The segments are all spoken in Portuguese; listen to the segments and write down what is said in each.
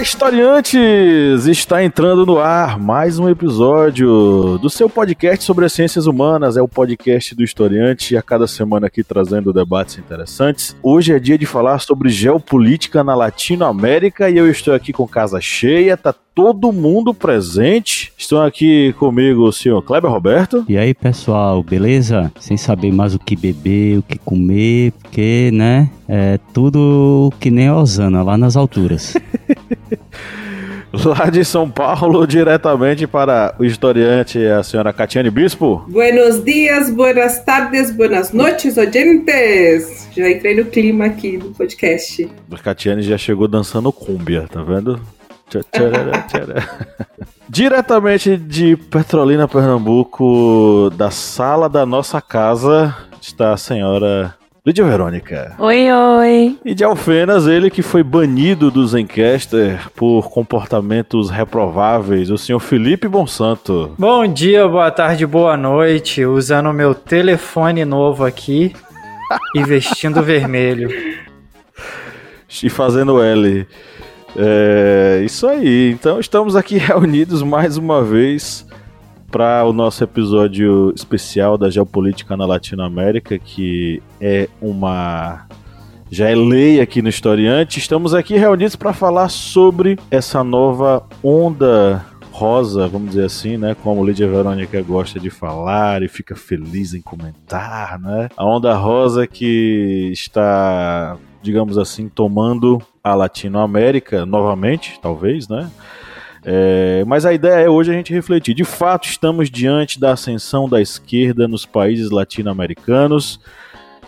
Olá, historiantes! Está entrando no ar mais um episódio do seu podcast sobre as ciências humanas. É o podcast do historiante, a cada semana aqui trazendo debates interessantes. Hoje é dia de falar sobre geopolítica na Latinoamérica e eu estou aqui com casa cheia, tá todo mundo presente. Estão aqui comigo o senhor Kleber Roberto. E aí, pessoal, beleza? Sem saber mais o que beber, o que comer, porque, né, é tudo que nem a Osana, lá nas alturas. Lá de São Paulo, diretamente para o historiante, a senhora Catiane Bispo. Buenos dias, buenas tardes, buenas noches, oyentes. Já entrei no clima aqui do podcast. A Catiane já chegou dançando cúmbia, tá vendo? Diretamente de Petrolina, Pernambuco, da sala da nossa casa, está a senhora Lídia Verônica. Oi, oi. E de Alfenas, ele que foi banido do Zencaster por comportamentos reprováveis, o senhor Felipe Bonsanto. Bom dia, boa tarde, boa noite, usando o meu telefone novo aqui e vestindo vermelho. E fazendo L. É isso aí. Então estamos aqui reunidos mais uma vez para o nosso episódio especial da geopolítica na Latinoamérica, que é uma já é lei aqui no Historiante. Estamos aqui reunidos para falar sobre essa nova onda rosa, vamos dizer assim, né? Como Lídia Verônica gosta de falar e fica feliz em comentar, né? A onda rosa que está, digamos assim, tomando a Latinoamérica novamente, talvez, né? É, mas a ideia é hoje a gente refletir. De fato, estamos diante da ascensão da esquerda nos países latino-americanos.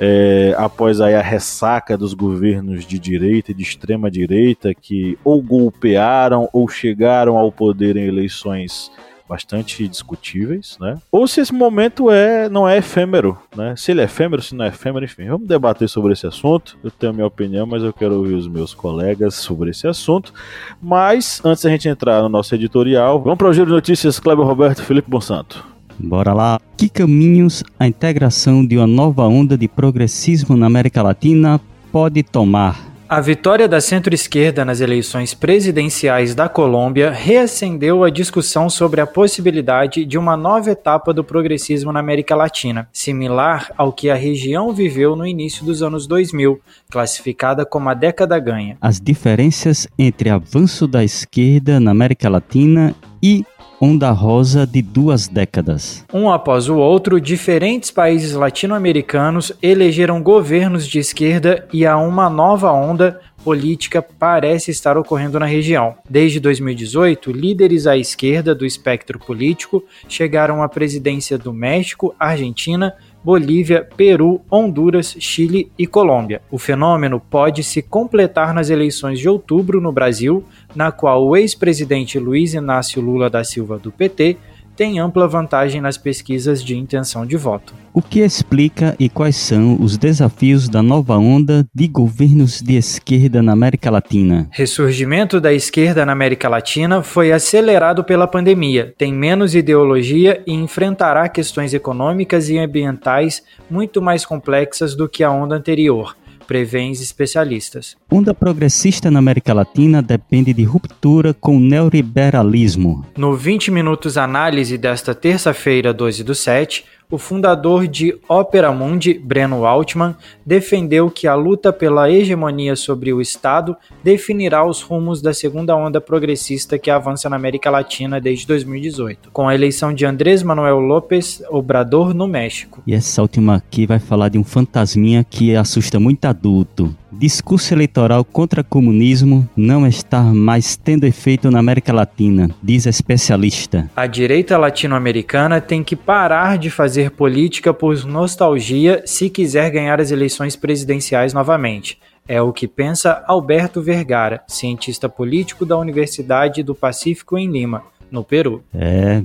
É, após aí a ressaca dos governos de direita e de extrema direita que ou golpearam ou chegaram ao poder em eleições bastante discutíveis, né? Ou se esse momento é não é efêmero, né? Se ele é efêmero, se não é efêmero, enfim, vamos debater sobre esse assunto. Eu tenho a minha opinião, mas eu quero ouvir os meus colegas sobre esse assunto. Mas antes da gente entrar no nosso editorial, vamos para o giro de notícias Kleber Roberto Felipe Bonsanto. Bora lá. Que caminhos a integração de uma nova onda de progressismo na América Latina pode tomar? A vitória da centro-esquerda nas eleições presidenciais da Colômbia reacendeu a discussão sobre a possibilidade de uma nova etapa do progressismo na América Latina, similar ao que a região viveu no início dos anos 2000, classificada como a década ganha. As diferenças entre avanço da esquerda na América Latina e onda rosa de duas décadas. Um após o outro, diferentes países latino-americanos elegeram governos de esquerda e há uma nova onda política parece estar ocorrendo na região. Desde 2018, líderes à esquerda do espectro político chegaram à presidência do México, Argentina, Bolívia, Peru, Honduras, Chile e Colômbia. O fenômeno pode se completar nas eleições de outubro no Brasil, na qual o ex-presidente Luiz Inácio Lula da Silva do PT tem ampla vantagem nas pesquisas de intenção de voto. O que explica e quais são os desafios da nova onda de governos de esquerda na América Latina? Ressurgimento da esquerda na América Latina foi acelerado pela pandemia, tem menos ideologia e enfrentará questões econômicas e ambientais muito mais complexas do que a onda anterior prevêem especialistas. Onda progressista na América Latina depende de ruptura com o neoliberalismo. No 20 Minutos Análise desta terça-feira, 12 do 7, o fundador de Opera Mundi, Breno Altman, defendeu que a luta pela hegemonia sobre o Estado definirá os rumos da segunda onda progressista que avança na América Latina desde 2018, com a eleição de Andrés Manuel López Obrador no México. E essa última aqui vai falar de um fantasminha que assusta muito adulto. Discurso eleitoral contra comunismo não está mais tendo efeito na América Latina, diz especialista. A direita latino-americana tem que parar de fazer política por nostalgia se quiser ganhar as eleições presidenciais novamente. É o que pensa Alberto Vergara, cientista político da Universidade do Pacífico em Lima, no Peru. É,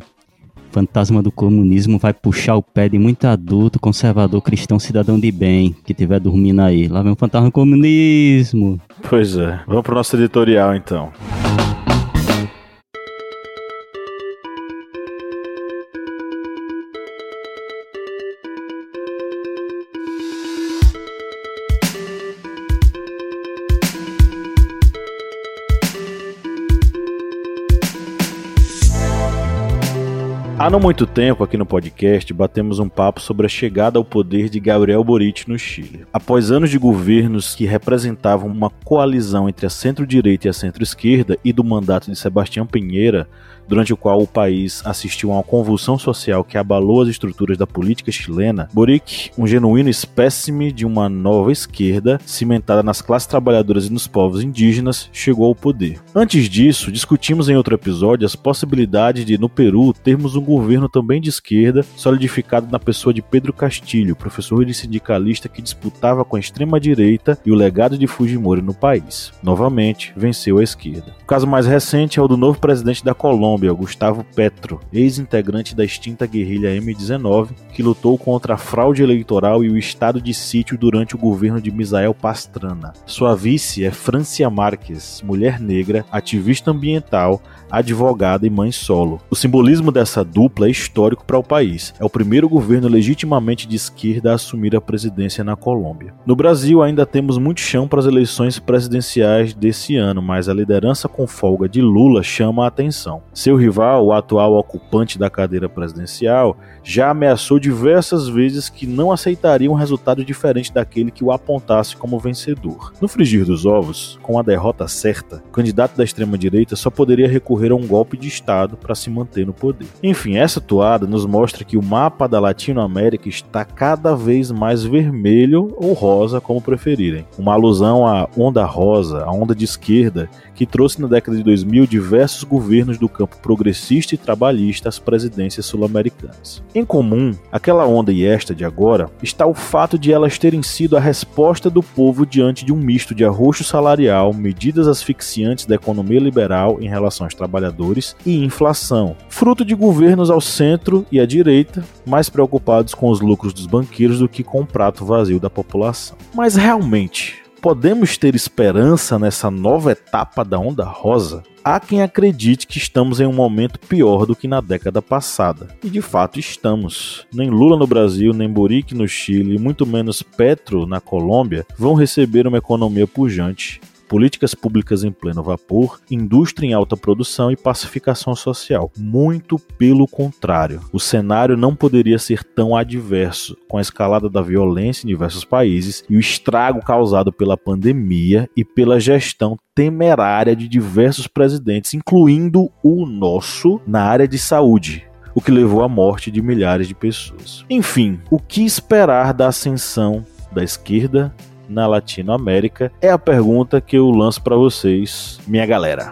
fantasma do comunismo vai puxar o pé de muito adulto, conservador, cristão, cidadão de bem que estiver dormindo aí. Lá vem o fantasma do comunismo. Pois é. Vamos pro nosso editorial então. Há não muito tempo, aqui no podcast, batemos um papo sobre a chegada ao poder de Gabriel Boric no Chile. Após anos de governos que representavam uma coalizão entre a centro-direita e a centro-esquerda e do mandato de Sebastião Pinheira, durante o qual o país assistiu a uma convulsão social que abalou as estruturas da política chilena, Boric, um genuíno espécime de uma nova esquerda cimentada nas classes trabalhadoras e nos povos indígenas, chegou ao poder. Antes disso, discutimos em outro episódio as possibilidades de, no Peru, termos um governo também de esquerda, solidificado na pessoa de Pedro Castilho, professor e sindicalista que disputava com a extrema-direita e o legado de Fujimori no país. Novamente, venceu a esquerda. O caso mais recente é o do novo presidente da Colômbia, Gustavo Petro, ex-integrante da extinta guerrilha M19, que lutou contra a fraude eleitoral e o estado de sítio durante o governo de Misael Pastrana. Sua vice é Francia Marques, mulher negra, ativista ambiental, advogada e mãe solo. O simbolismo dessa dupla é histórico para o país. É o primeiro governo legitimamente de esquerda a assumir a presidência na Colômbia. No Brasil, ainda temos muito chão para as eleições presidenciais desse ano, mas a liderança com folga de Lula chama a atenção. Seu rival, o atual ocupante da cadeira presidencial, já ameaçou diversas vezes que não aceitaria um resultado diferente daquele que o apontasse como vencedor. No frigir dos ovos, com a derrota certa, o candidato da extrema-direita só poderia recorrer a um golpe de Estado para se manter no poder. Enfim, essa toada nos mostra que o mapa da Latinoamérica está cada vez mais vermelho ou rosa, como preferirem. Uma alusão à onda rosa, a onda de esquerda, que trouxe na década de 2000 diversos governos do campo progressista e trabalhista às presidências sul-americanas. Em comum, aquela onda e esta de agora, está o fato de elas terem sido a resposta do povo diante de um misto de arroxo salarial, medidas asfixiantes da economia liberal em relação aos trabalhadores e inflação, fruto de governos ao centro e à direita, mais preocupados com os lucros dos banqueiros do que com o prato vazio da população. Mas realmente, podemos ter esperança nessa nova etapa da onda rosa? Há quem acredite que estamos em um momento pior do que na década passada. E de fato estamos. Nem Lula no Brasil, nem Boric no Chile, muito menos Petro na Colômbia vão receber uma economia pujante políticas públicas em pleno vapor, indústria em alta produção e pacificação social. Muito pelo contrário. O cenário não poderia ser tão adverso, com a escalada da violência em diversos países e o estrago causado pela pandemia e pela gestão temerária de diversos presidentes, incluindo o nosso, na área de saúde o que levou à morte de milhares de pessoas. Enfim, o que esperar da ascensão da esquerda na Latinoamérica? É a pergunta que eu lanço para vocês, minha galera.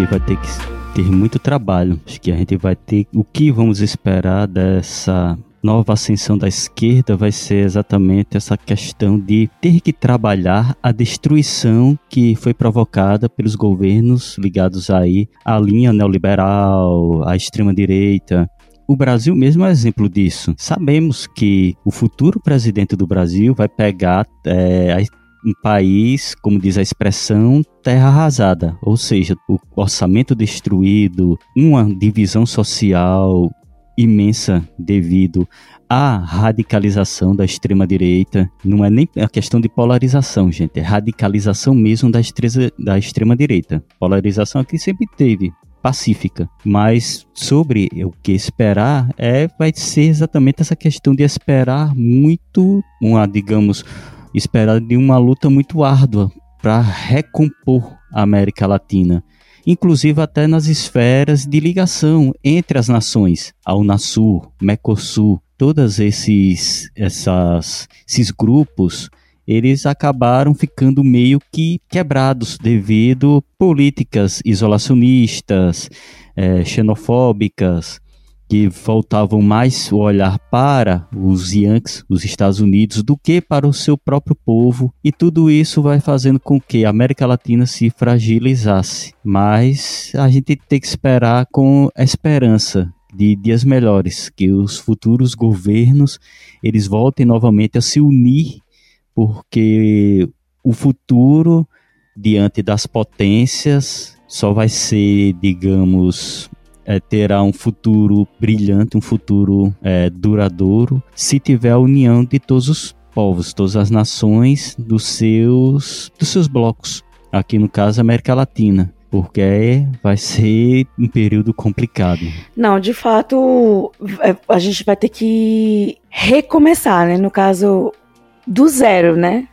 Que vai ter que ter muito trabalho. Acho que a gente vai ter. O que vamos esperar dessa nova ascensão da esquerda vai ser exatamente essa questão de ter que trabalhar a destruição que foi provocada pelos governos ligados aí à linha neoliberal, à extrema direita, o Brasil mesmo é exemplo disso. Sabemos que o futuro presidente do Brasil vai pegar é, um país, como diz a expressão, terra arrasada, ou seja, o orçamento destruído, uma divisão social imensa devido à radicalização da extrema direita. Não é nem a questão de polarização, gente, é radicalização mesmo da, da extrema direita. Polarização aqui sempre teve, pacífica. Mas sobre o que esperar é vai ser exatamente essa questão de esperar muito, uma digamos, esperar de uma luta muito árdua para recompor a América Latina, inclusive até nas esferas de ligação entre as nações, a Unasul, Mercosul, todos esses essas, esses grupos eles acabaram ficando meio que quebrados devido políticas isolacionistas, é, xenofóbicas, que voltavam mais o olhar para os Yankees, os Estados Unidos, do que para o seu próprio povo, e tudo isso vai fazendo com que a América Latina se fragilizasse. Mas a gente tem que esperar com esperança de dias melhores, que os futuros governos eles voltem novamente a se unir, porque o futuro diante das potências só vai ser, digamos, é, terá um futuro brilhante, um futuro é, duradouro, se tiver a união de todos os povos, todas as nações dos seus, dos seus blocos. Aqui no caso, América Latina porque vai ser um período complicado. Não, de fato, é, a gente vai ter que recomeçar, né? No caso, do zero, né?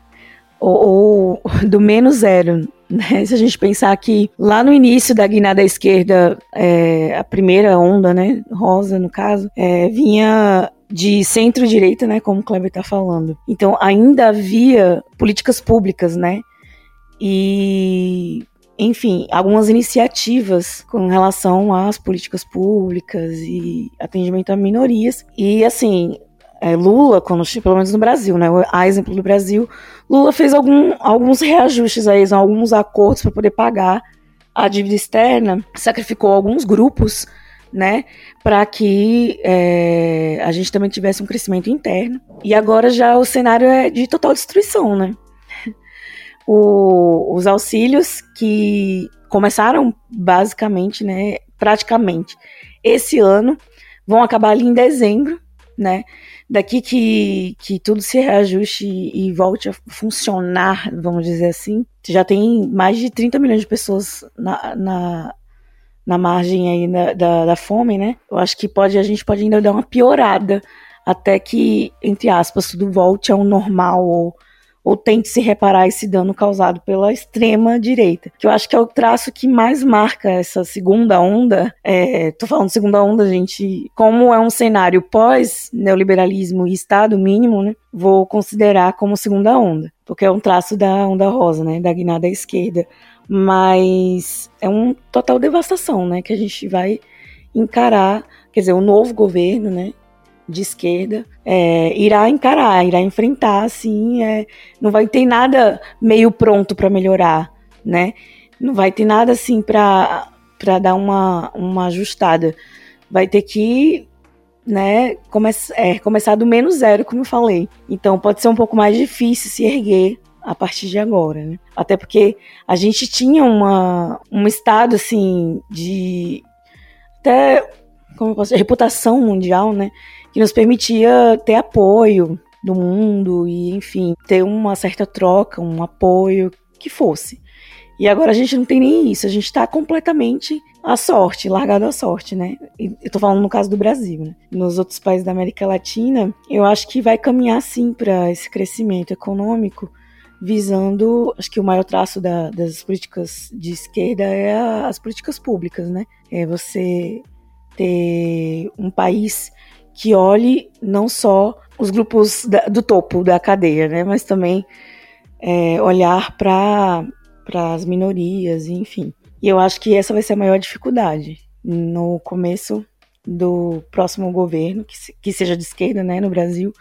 Ou, ou do menos zero. Né? Se a gente pensar que lá no início da guinada esquerda, é, a primeira onda, né, rosa no caso, é, vinha de centro-direita, né, como o Kleber está falando. Então ainda havia políticas públicas, né, e enfim, algumas iniciativas com relação às políticas públicas e atendimento a minorias. E assim, é, Lula, quando, pelo menos no Brasil, né? A exemplo do Brasil, Lula fez algum, alguns reajustes aí, alguns acordos para poder pagar a dívida externa, sacrificou alguns grupos, né, para que é, a gente também tivesse um crescimento interno. E agora já o cenário é de total destruição, né? O, os auxílios que começaram basicamente, né, praticamente esse ano, vão acabar ali em dezembro, né? Daqui que, que tudo se reajuste e, volte a funcionar, vamos dizer assim, já tem mais de 30 milhões de pessoas na, na, na margem aí da, da, da, fome, né? Eu acho que pode, a gente pode ainda dar uma piorada até que, entre aspas, tudo volte ao normal ou ou tente se reparar esse dano causado pela extrema direita, que eu acho que é o traço que mais marca essa segunda onda. É, tô falando segunda onda, gente, como é um cenário pós neoliberalismo e Estado mínimo, né? Vou considerar como segunda onda, porque é um traço da onda rosa, né? Da guinada à esquerda, mas é um total devastação, né? Que a gente vai encarar, quer dizer, o novo governo, né? De esquerda é, irá encarar, irá enfrentar, assim, é, não vai ter nada meio pronto para melhorar, né? Não vai ter nada assim para para dar uma, uma ajustada. Vai ter que né, come é, começar do menos zero, como eu falei. Então pode ser um pouco mais difícil se erguer a partir de agora, né? Até porque a gente tinha uma, um estado assim de até como eu posso dizer, reputação mundial, né? Que nos permitia ter apoio do mundo e, enfim, ter uma certa troca, um apoio que fosse. E agora a gente não tem nem isso, a gente está completamente à sorte, largado à sorte, né? Eu tô falando no caso do Brasil, né? Nos outros países da América Latina, eu acho que vai caminhar sim para esse crescimento econômico, visando, acho que o maior traço da, das políticas de esquerda é a, as políticas públicas, né? É você ter um país que olhe não só os grupos da, do topo da cadeia, né, mas também é, olhar para as minorias, enfim. E eu acho que essa vai ser a maior dificuldade. No começo do próximo governo, que, que seja de esquerda, né, no Brasil,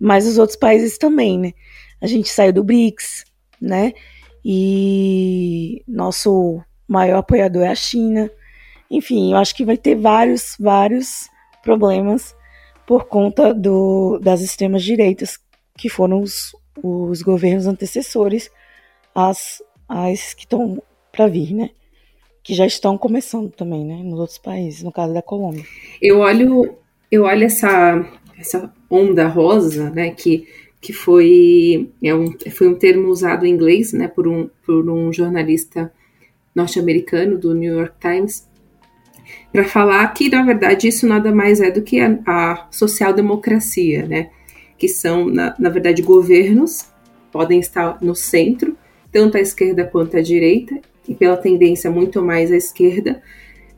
mas os outros países também, né? A gente saiu do BRICS, né? E nosso maior apoiador é a China. Enfim, eu acho que vai ter vários, vários problemas por conta do, das extremas direitas que foram os, os governos antecessores às, às que estão para vir, né? Que já estão começando também, né? Nos outros países, no caso da Colômbia. Eu olho, eu olho essa, essa onda rosa, né? Que, que foi, é um, foi um termo usado em inglês, né? Por um, por um jornalista norte-americano do New York Times, para falar que, na verdade, isso nada mais é do que a, a social-democracia, né? Que são, na, na verdade, governos, podem estar no centro, tanto à esquerda quanto à direita, e pela tendência muito mais à esquerda,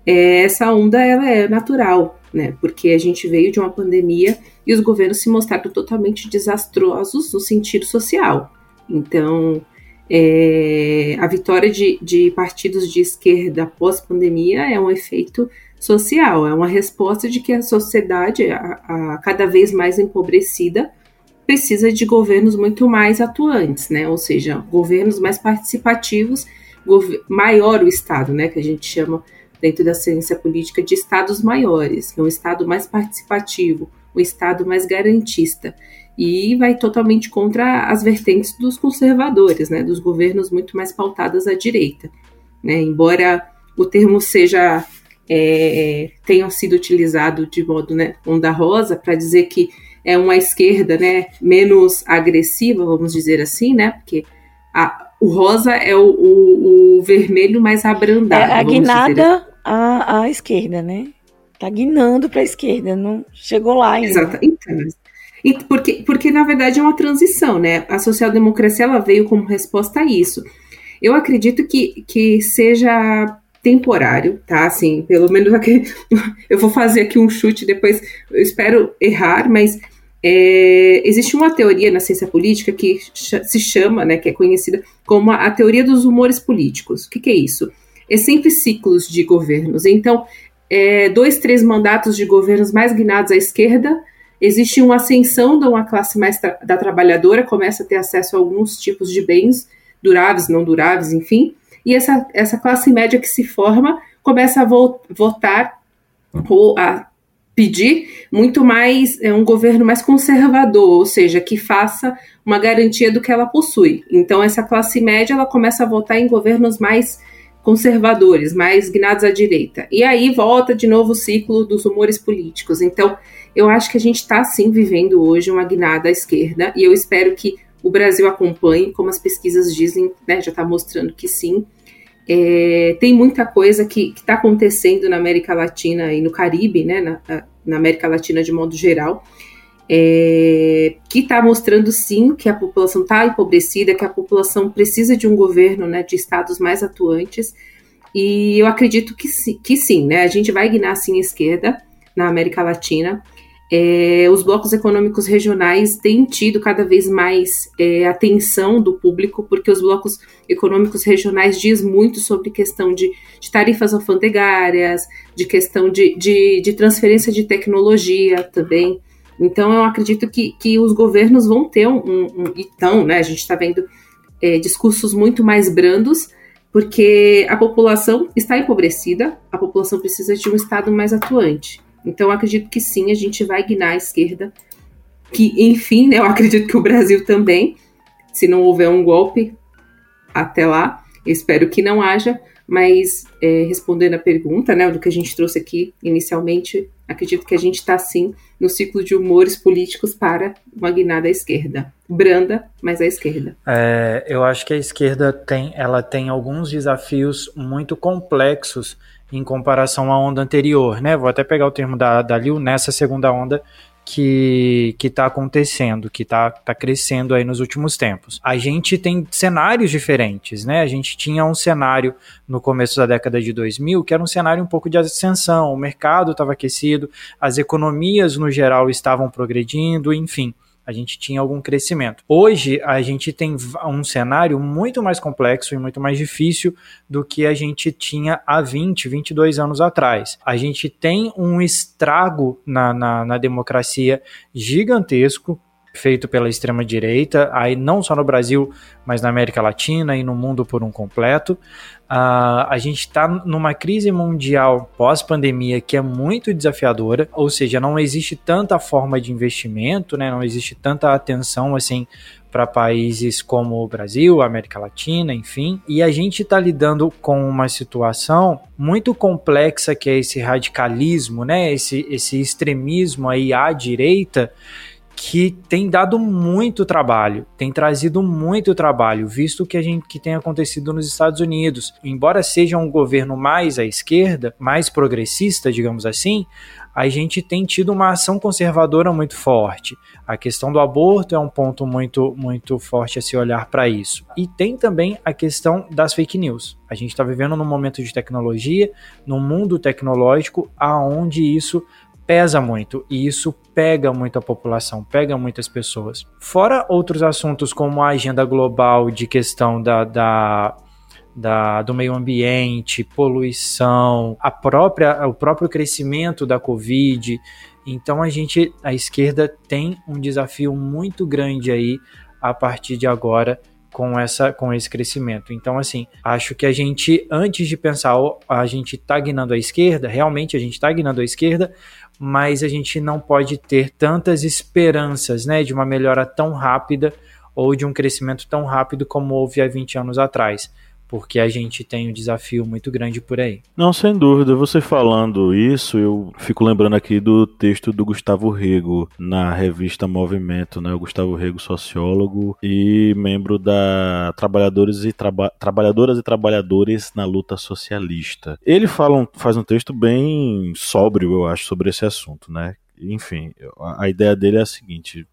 é, essa onda ela é natural, né? Porque a gente veio de uma pandemia e os governos se mostraram totalmente desastrosos no sentido social. Então, é, a vitória de, de partidos de esquerda pós-pandemia é um efeito social, é uma resposta de que a sociedade, a, a cada vez mais empobrecida, precisa de governos muito mais atuantes, né? Ou seja, governos mais participativos, maior o Estado, né? Que a gente chama dentro da ciência política de estados maiores, que é um Estado mais participativo, um Estado mais garantista. E vai totalmente contra as vertentes dos conservadores, né? Dos governos muito mais pautadas à direita. Né? Embora o termo seja é, tenham sido utilizado de modo né, onda rosa para dizer que é uma esquerda né, menos agressiva, vamos dizer assim, né? Porque a, o rosa é o, o, o vermelho mais abrandado. É a guinada à, à esquerda, né? Tá guinando para a esquerda, não chegou lá ainda. Exato. Então, porque, porque na verdade é uma transição, né? A social-democracia ela veio como resposta a isso. Eu acredito que, que seja temporário, tá? Assim, pelo menos aqui, eu vou fazer aqui um chute depois, eu espero errar, mas é, existe uma teoria na ciência política que se chama, né, que é conhecida como a, teoria dos humores políticos. O que, que, é isso? É sempre ciclos de governos. Então, é, dois, três mandatos de governos mais guinados à esquerda, existe uma ascensão de uma classe mais tra da trabalhadora, começa a ter acesso a alguns tipos de bens duráveis, não duráveis, enfim, e essa, essa classe média que se forma começa a vo votar ou a pedir muito mais é, um governo mais conservador, ou seja, que faça uma garantia do que ela possui. Então essa classe média ela começa a votar em governos mais conservadores, mais guinados à direita. E aí volta de novo o ciclo dos rumores políticos. Então eu acho que a gente está sim vivendo hoje uma guinada à esquerda e eu espero que o Brasil acompanhe, como as pesquisas dizem, né, já está mostrando que sim. É, tem muita coisa que está acontecendo na América Latina e no Caribe, né, na, na América Latina de modo geral, é, que está mostrando sim que a população está empobrecida, que a população precisa de um governo né, de estados mais atuantes. E eu acredito que, que sim, né? A gente vai guinar sim a esquerda na América Latina. É, os blocos econômicos regionais têm tido cada vez mais é, atenção do público, porque os blocos econômicos regionais diz muito sobre questão de, de tarifas alfandegárias, de questão de, de, de, transferência de tecnologia também. Então, eu acredito que, que os governos vão ter um. um, então, né, a gente está vendo é, discursos muito mais brandos, porque a população está empobrecida, a população precisa de um Estado mais atuante. Então, acredito que sim, a gente vai guinar a esquerda. Que, enfim, né, eu acredito que o Brasil também, se não houver um golpe até lá, espero que não haja, mas é, respondendo a pergunta, né, do que a gente trouxe aqui inicialmente, acredito que a gente está sim no ciclo de humores políticos para uma guinada à esquerda, branda, mas à esquerda. É, eu acho que a esquerda tem, ela tem alguns desafios muito complexos em comparação à onda anterior, né? Vou até pegar o termo da, da Liu nessa segunda onda que está acontecendo, que está tá crescendo aí nos últimos tempos. A gente tem cenários diferentes, né? A gente tinha um cenário no começo da década de 2000 que era um cenário um pouco de ascensão, o mercado estava aquecido, as economias no geral estavam progredindo, enfim. A gente tinha algum crescimento. Hoje a gente tem um cenário muito mais complexo e muito mais difícil do que a gente tinha há 20, 22 anos atrás. A gente tem um estrago na, na, na democracia gigantesco feito pela extrema direita, aí não só no Brasil, mas na América Latina e no mundo por um completo. Uh, a gente está numa crise mundial pós-pandemia que é muito desafiadora, ou seja, não existe tanta forma de investimento, né, não existe tanta atenção assim para países como o Brasil, América Latina, enfim, e a gente está lidando com uma situação muito complexa que é esse radicalismo, né, esse, esse extremismo aí à direita que tem dado muito trabalho, tem trazido muito trabalho, visto que a gente que tem acontecido nos Estados Unidos. Embora seja um governo mais à esquerda, mais progressista, digamos assim, a gente tem tido uma ação conservadora muito forte. A questão do aborto é um ponto muito, muito forte a se olhar para isso. E tem também a questão das fake news. A gente está vivendo num momento de tecnologia, num mundo tecnológico, aonde isso pesa muito e isso pega muito a população, pega muitas pessoas. Fora outros assuntos como a agenda global de questão da, da, da, do meio ambiente, poluição, a própria, o próprio crescimento da Covid. Então a gente, a esquerda tem um desafio muito grande aí a partir de agora com essa com esse crescimento. Então assim, acho que a gente antes de pensar a gente está guinando à esquerda, realmente a gente está guinando à esquerda, mas a gente não pode ter tantas esperanças né, de uma melhora tão rápida ou de um crescimento tão rápido como houve há 20 anos atrás porque a gente tem um desafio muito grande por aí. Não, sem dúvida. Você falando isso, eu fico lembrando aqui do texto do Gustavo Rego na revista Movimento, né? O Gustavo Rego, sociólogo e membro da Trabalhadores e Traba... Trabalhadoras e Trabalhadores na Luta Socialista. Ele fala um... faz um texto bem sóbrio, eu acho, sobre esse assunto, né? Enfim, a ideia dele é a seguinte: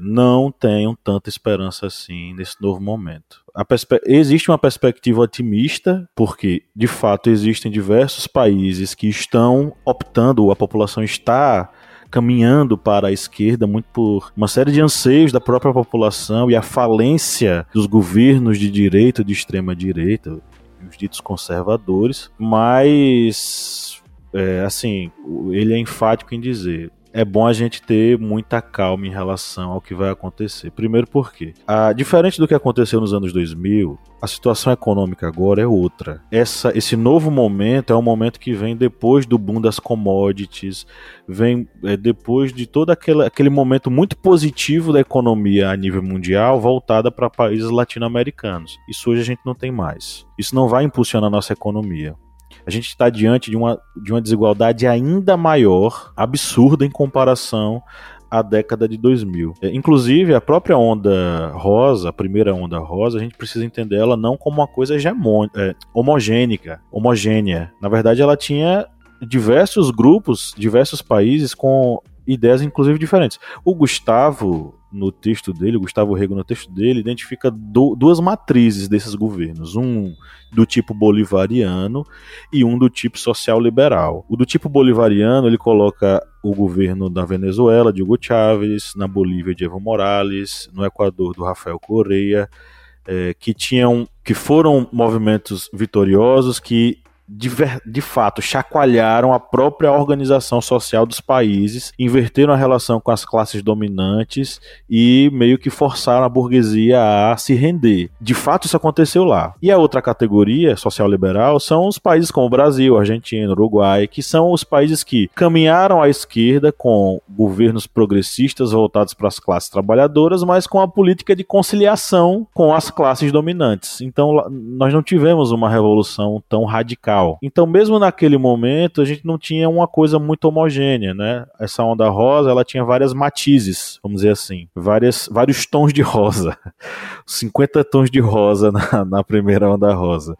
não tenham tanta esperança assim nesse novo momento. Existe uma perspectiva otimista, porque de fato existem diversos países que estão optando, a população está caminhando para a esquerda muito por uma série de anseios da própria população e a falência dos governos de direita, de extrema direita, os ditos conservadores, mas é, assim, ele é enfático em dizer é bom a gente ter muita calma em relação ao que vai acontecer. Primeiro porque, a, diferente do que aconteceu nos anos 2000, a situação econômica agora é outra. Essa, esse novo momento é um momento que vem depois do boom das commodities, vem é, depois de todo aquele, aquele momento muito positivo da economia a nível mundial voltada para países latino-americanos. Isso hoje a gente não tem mais. Isso não vai impulsionar a nossa economia a gente está diante de uma, de uma desigualdade ainda maior, absurda em comparação à década de 2000. É, inclusive, a própria onda rosa, a primeira onda rosa, a gente precisa entender ela não como uma coisa é, homogênica, homogênea. Na verdade, ela tinha diversos grupos, diversos países com ideias inclusive diferentes. O Gustavo no texto dele, Gustavo Rego no texto dele, identifica do, duas matrizes desses governos, um do tipo bolivariano e um do tipo social liberal. O do tipo bolivariano, ele coloca o governo da Venezuela, de Hugo Chávez, na Bolívia de Evo Morales, no Equador do Rafael Correa, é, que tinham que foram movimentos vitoriosos que de, de fato chacoalharam a própria organização social dos países, inverteram a relação com as classes dominantes e meio que forçaram a burguesia a se render. De fato, isso aconteceu lá. E a outra categoria social liberal são os países como o Brasil, Argentina, Uruguai, que são os países que caminharam à esquerda com governos progressistas voltados para as classes trabalhadoras, mas com a política de conciliação com as classes dominantes. Então, nós não tivemos uma revolução tão radical então, mesmo naquele momento, a gente não tinha uma coisa muito homogênea, né? Essa onda rosa, ela tinha várias matizes, vamos dizer assim, várias, vários tons de rosa, 50 tons de rosa na, na primeira onda rosa.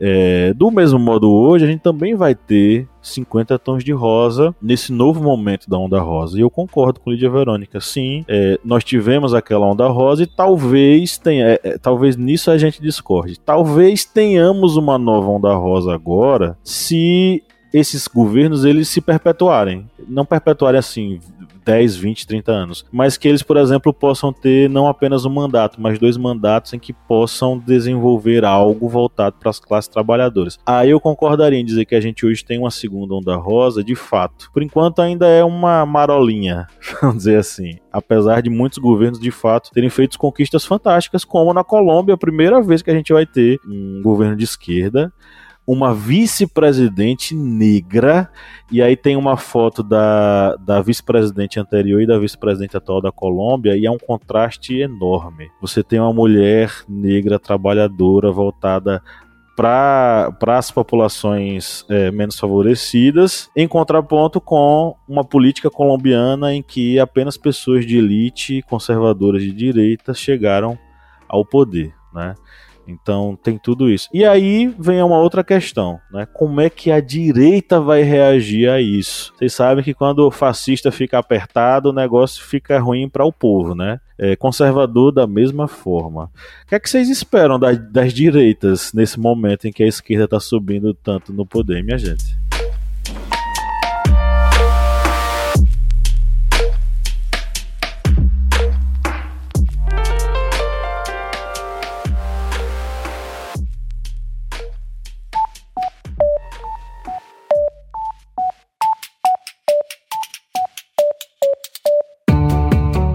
É, do mesmo modo, hoje a gente também vai ter 50 tons de rosa nesse novo momento da onda rosa. E eu concordo com Lídia Verônica. Sim, é, nós tivemos aquela onda rosa e talvez tenha, é, é, talvez nisso a gente discorde. Talvez tenhamos uma nova onda rosa agora se esses governos eles se perpetuarem. Não perpetuarem assim 10, 20, 30 anos, mas que eles, por exemplo, possam ter não apenas um mandato, mas dois mandatos em que possam desenvolver algo voltado para as classes trabalhadoras. Aí eu concordaria em dizer que a gente hoje tem uma segunda onda rosa, de fato. Por enquanto ainda é uma marolinha, vamos dizer assim. Apesar de muitos governos, de fato, terem feito conquistas fantásticas, como na Colômbia, a primeira vez que a gente vai ter um governo de esquerda uma vice-presidente negra, e aí tem uma foto da, da vice-presidente anterior e da vice-presidente atual da Colômbia, e é um contraste enorme. Você tem uma mulher negra trabalhadora voltada para as populações é, menos favorecidas, em contraponto com uma política colombiana em que apenas pessoas de elite conservadoras de direita chegaram ao poder. Né? Então tem tudo isso. E aí vem uma outra questão, né? Como é que a direita vai reagir a isso? Vocês sabem que quando o fascista fica apertado, o negócio fica ruim para o povo, né? É, conservador da mesma forma. O que é que vocês esperam das, das direitas nesse momento em que a esquerda está subindo tanto no poder, minha gente?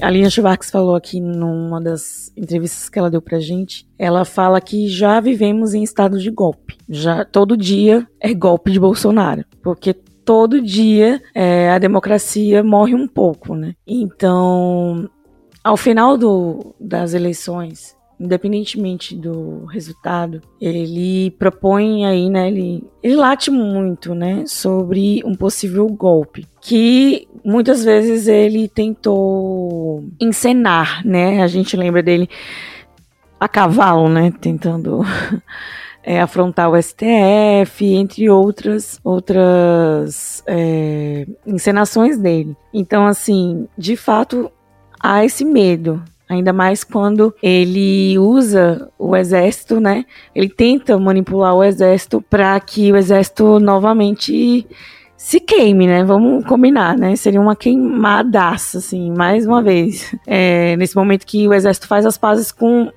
A Lina Schwartz falou aqui numa das entrevistas que ela deu pra gente, ela fala que já vivemos em estado de golpe. Já todo dia é golpe de Bolsonaro, porque todo dia é, a democracia morre um pouco, né? Então, ao final do, das eleições, independentemente do resultado, ele propõe aí, né, ele, ele late muito, né, sobre um possível golpe, que muitas vezes ele tentou encenar, né, a gente lembra dele a cavalo, né, tentando é, afrontar o STF, entre outras outras é, encenações dele. Então, assim, de fato, há esse medo Ainda mais quando ele usa o exército, né? Ele tenta manipular o exército para que o exército novamente se queime, né? Vamos combinar, né? Seria uma queimadaça, assim, mais uma vez. É, nesse momento que o exército faz as pazes com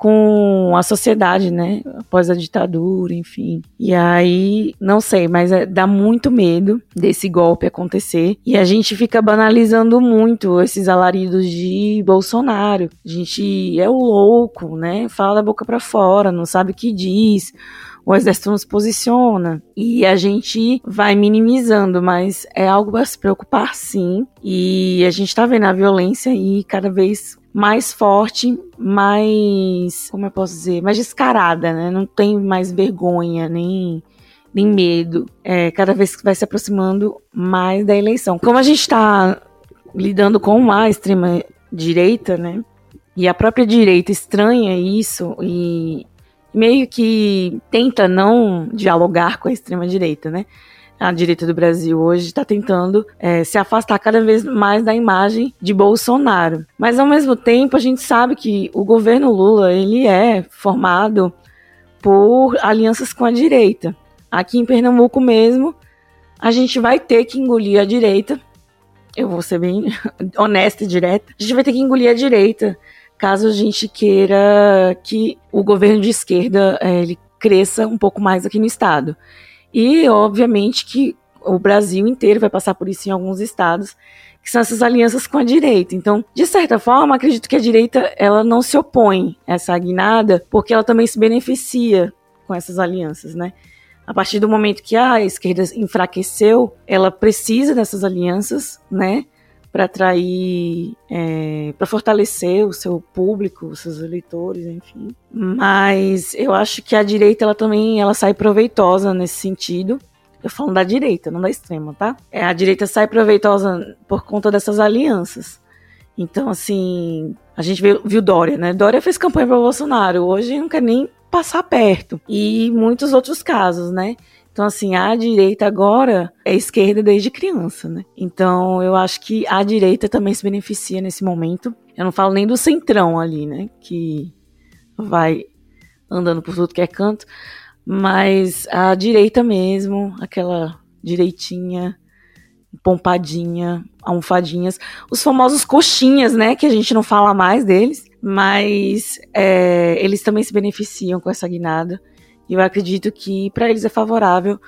com a sociedade, né? Após a ditadura, enfim. E aí, não sei, mas é, dá muito medo desse golpe acontecer. E a gente fica banalizando muito esses alaridos de Bolsonaro. A gente é o louco, né? Fala da boca para fora, não sabe o que diz o exército nos posiciona e a gente vai minimizando, mas é algo a se preocupar sim. E a gente está vendo a violência aí cada vez mais forte, mais, como eu posso dizer, mais descarada, né? Não tem mais vergonha, nem nem medo, é, cada vez que vai se aproximando mais da eleição. Como a gente está lidando com a extrema direita, né? E a própria direita estranha isso e meio que tenta não dialogar com a extrema direita, né? A direita do Brasil hoje está tentando é, se afastar cada vez mais da imagem de Bolsonaro. Mas ao mesmo tempo a gente sabe que o governo Lula ele é formado por alianças com a direita. Aqui em Pernambuco mesmo a gente vai ter que engolir a direita. Eu vou ser bem honesta e direta. A gente vai ter que engolir a direita caso a gente queira que o governo de esquerda é, ele cresça um pouco mais aqui no estado. E, obviamente, que o Brasil inteiro vai passar por isso em alguns estados, que são essas alianças com a direita. Então, de certa forma, acredito que a direita ela não se opõe a essa guinada, porque ela também se beneficia com essas alianças, né? A partir do momento que a esquerda enfraqueceu, ela precisa dessas alianças, né? Para atrair, é, para fortalecer o seu público, os seus eleitores, enfim. Mas eu acho que a direita ela também ela sai proveitosa nesse sentido. Eu falo da direita, não da extrema, tá? É, a direita sai proveitosa por conta dessas alianças. Então, assim, a gente viu, viu Dória, né? Dória fez campanha para Bolsonaro. Hoje não quer nem passar perto. E muitos outros casos, né? Então, assim, a direita agora é esquerda desde criança, né? Então, eu acho que a direita também se beneficia nesse momento. Eu não falo nem do centrão ali, né? Que vai andando por tudo que é canto. Mas a direita mesmo, aquela direitinha, pompadinha, almofadinhas, os famosos coxinhas, né? Que a gente não fala mais deles mas é, eles também se beneficiam com essa guinada. E eu acredito que para eles é favorável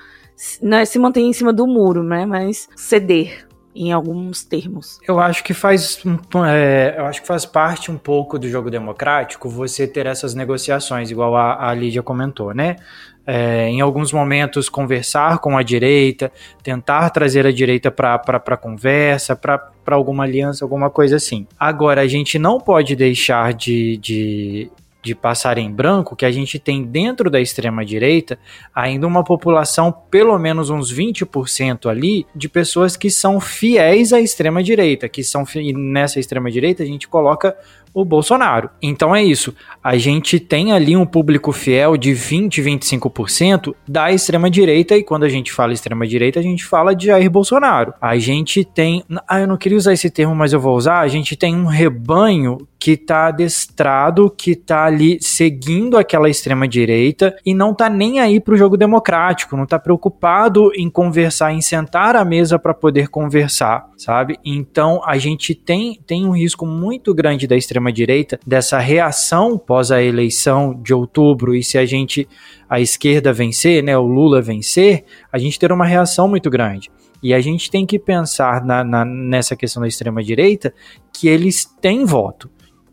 não é se manter em cima do muro, né? Mas ceder em alguns termos. Eu acho que faz, é, eu acho que faz parte um pouco do jogo democrático você ter essas negociações, igual a, a Lídia comentou, né? É, em alguns momentos conversar com a direita, tentar trazer a direita para conversa, para alguma aliança, alguma coisa assim. Agora, a gente não pode deixar de, de de passar em branco que a gente tem dentro da extrema direita ainda uma população pelo menos uns 20% ali de pessoas que são fiéis à extrema direita, que são e nessa extrema direita a gente coloca o Bolsonaro. Então é isso. A gente tem ali um público fiel de 20, 25% da extrema direita e quando a gente fala extrema direita, a gente fala de Jair Bolsonaro. A gente tem, ah, eu não queria usar esse termo, mas eu vou usar. A gente tem um rebanho que tá adestrado, que tá ali seguindo aquela extrema direita e não tá nem aí pro jogo democrático, não tá preocupado em conversar, em sentar à mesa para poder conversar, sabe? Então a gente tem, tem um risco muito grande da extrema direita dessa reação pós a eleição de outubro e se a gente a esquerda vencer, né, o Lula vencer, a gente ter uma reação muito grande. E a gente tem que pensar na, na, nessa questão da extrema-direita que eles têm voto.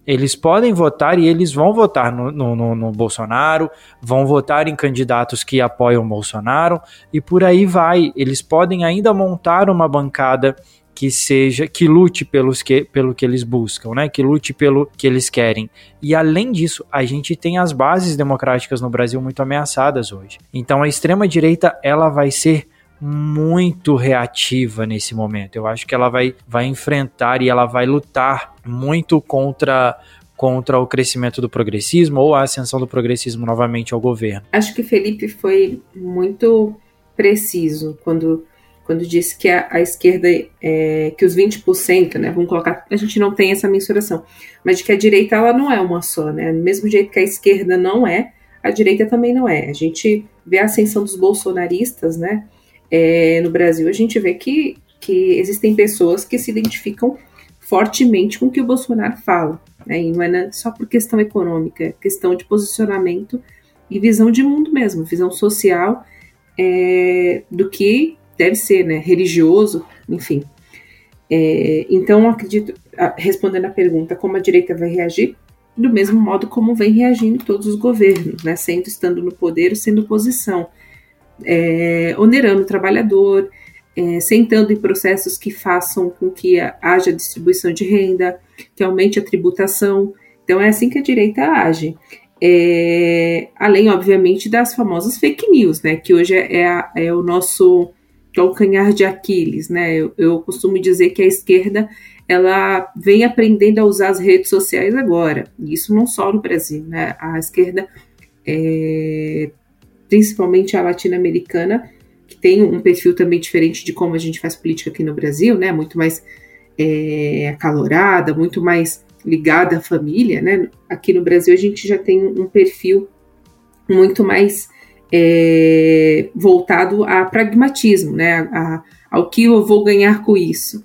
Eles podem votar e eles vão votar no, no, no, Bolsonaro, vão votar em candidatos que apoiam o Bolsonaro e por aí vai. Eles podem ainda montar uma bancada que seja que lute pelos que, pelo que eles buscam, né? Que lute pelo que eles querem. E além disso, a gente tem as bases democráticas no Brasil muito ameaçadas hoje. Então a extrema direita ela vai ser muito reativa nesse momento. Eu acho que ela vai, vai enfrentar e ela vai lutar muito contra contra o crescimento do progressismo ou a ascensão do progressismo novamente ao governo. Acho que Felipe foi muito preciso quando quando disse que a, a esquerda, é, que os 20%, né, vamos colocar, a gente não tem essa mensuração, mas de que a direita ela não é uma só, né, do mesmo jeito que a esquerda não é, a direita também não é. A gente vê a ascensão dos bolsonaristas, né, é, no Brasil, a gente vê que, que existem pessoas que se identificam fortemente com o que o Bolsonaro fala. Né? E não é só por questão econômica, é questão de posicionamento e visão de mundo mesmo, visão social é, do que deve ser, né? Religioso, enfim. É, então, acredito, respondendo a pergunta, como a direita vai reagir? Do mesmo modo como vem reagindo todos os governos, né? Sendo estando no poder, sendo oposição é, onerando o trabalhador, é, sentando em processos que façam com que haja distribuição de renda, que aumente a tributação. Então é assim que a direita age. É, além, obviamente, das famosas fake news, né? Que hoje é, é, é o nosso calcanhar de Aquiles, né? Eu, eu, costumo dizer que a esquerda ela vem aprendendo a usar as redes sociais agora. Isso não só no Brasil, né? A esquerda é, principalmente a latino-americana, que tem um perfil também diferente de como a gente faz política aqui no Brasil, né? Muito mais é, acalorada, muito mais ligada à família, né? Aqui no Brasil a gente já tem um perfil muito mais é, voltado a pragmatismo, né? A, ao que eu vou ganhar com isso.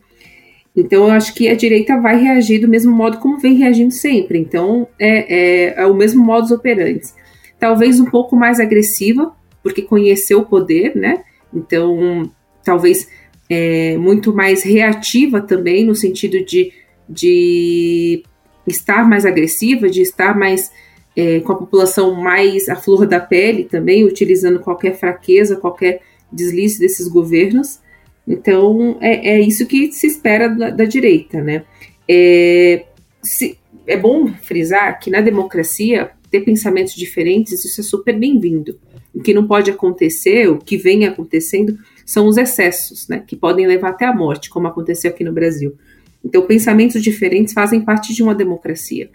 Então, eu acho que a direita vai reagir do mesmo modo como vem reagindo sempre. Então, é, é, é o mesmo modus operandi talvez um pouco mais agressiva, porque conheceu o poder, né? Então, talvez é, muito mais reativa também, no sentido de, de estar mais agressiva, de estar mais é, com a população mais à flor da pele também, utilizando qualquer fraqueza, qualquer deslize desses governos. Então, é, é isso que se espera da, da direita, né? É, se, é bom frisar que na democracia, ter pensamentos diferentes, isso é super bem-vindo. O que não pode acontecer, o que vem acontecendo, são os excessos, né? Que podem levar até a morte, como aconteceu aqui no Brasil. Então, pensamentos diferentes fazem parte de uma democracia.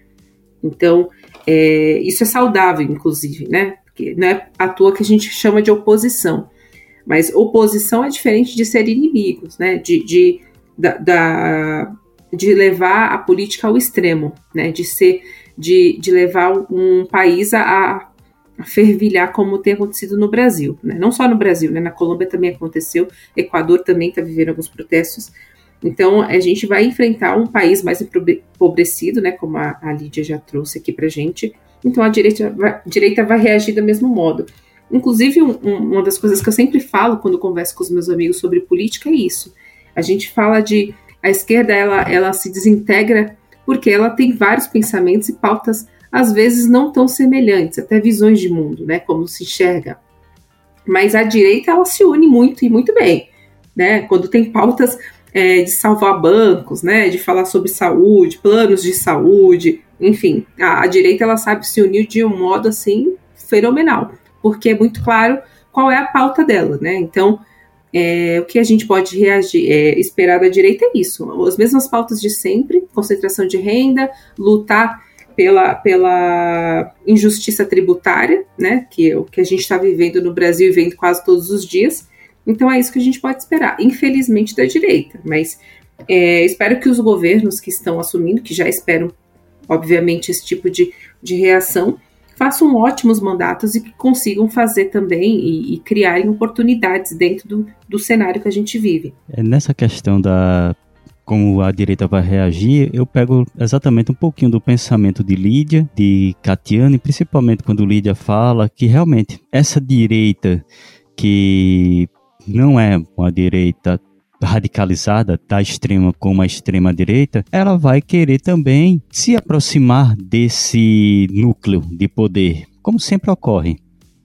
Então, é, isso é saudável, inclusive, né? Porque não é à toa que a gente chama de oposição. Mas oposição é diferente de ser inimigos, né? De, de, da, da, de levar a política ao extremo, né? De ser, de, de levar um país a, a fervilhar como tem acontecido no Brasil, né? Não só no Brasil, né? Na Colômbia também aconteceu, Equador também está vivendo alguns protestos. Então, a gente vai enfrentar um país mais empobrecido, né? Como a, a Lídia já trouxe aqui para gente. Então, a direita vai, direita vai reagir do mesmo modo. Inclusive, um, uma das coisas que eu sempre falo quando converso com os meus amigos sobre política é isso. A gente fala de a esquerda ela, ela se desintegra porque ela tem vários pensamentos e pautas às vezes não tão semelhantes, até visões de mundo, né, como se enxerga. Mas a direita ela se une muito e muito bem, né? Quando tem pautas é, de salvar bancos, né, de falar sobre saúde, planos de saúde, enfim, a, a direita ela sabe se unir de um modo assim fenomenal porque é muito claro qual é a pauta dela, né? Então, é, o que a gente pode reagir, é, esperar da direita é isso: as mesmas pautas de sempre, concentração de renda, lutar pela, pela injustiça tributária, né? Que é o que a gente está vivendo no Brasil e vendo quase todos os dias. Então é isso que a gente pode esperar, infelizmente, da direita. Mas é, espero que os governos que estão assumindo, que já esperam, obviamente, esse tipo de, de reação, façam ótimos mandatos e que consigam fazer também e, e criarem oportunidades dentro do, do cenário que a gente vive. É nessa questão da como a direita vai reagir, eu pego exatamente um pouquinho do pensamento de Lídia, de Catiane, principalmente quando Lídia fala que realmente essa direita que não é uma direita radicalizada da extrema como a extrema direita, ela vai querer também se aproximar desse núcleo de poder, como sempre ocorre.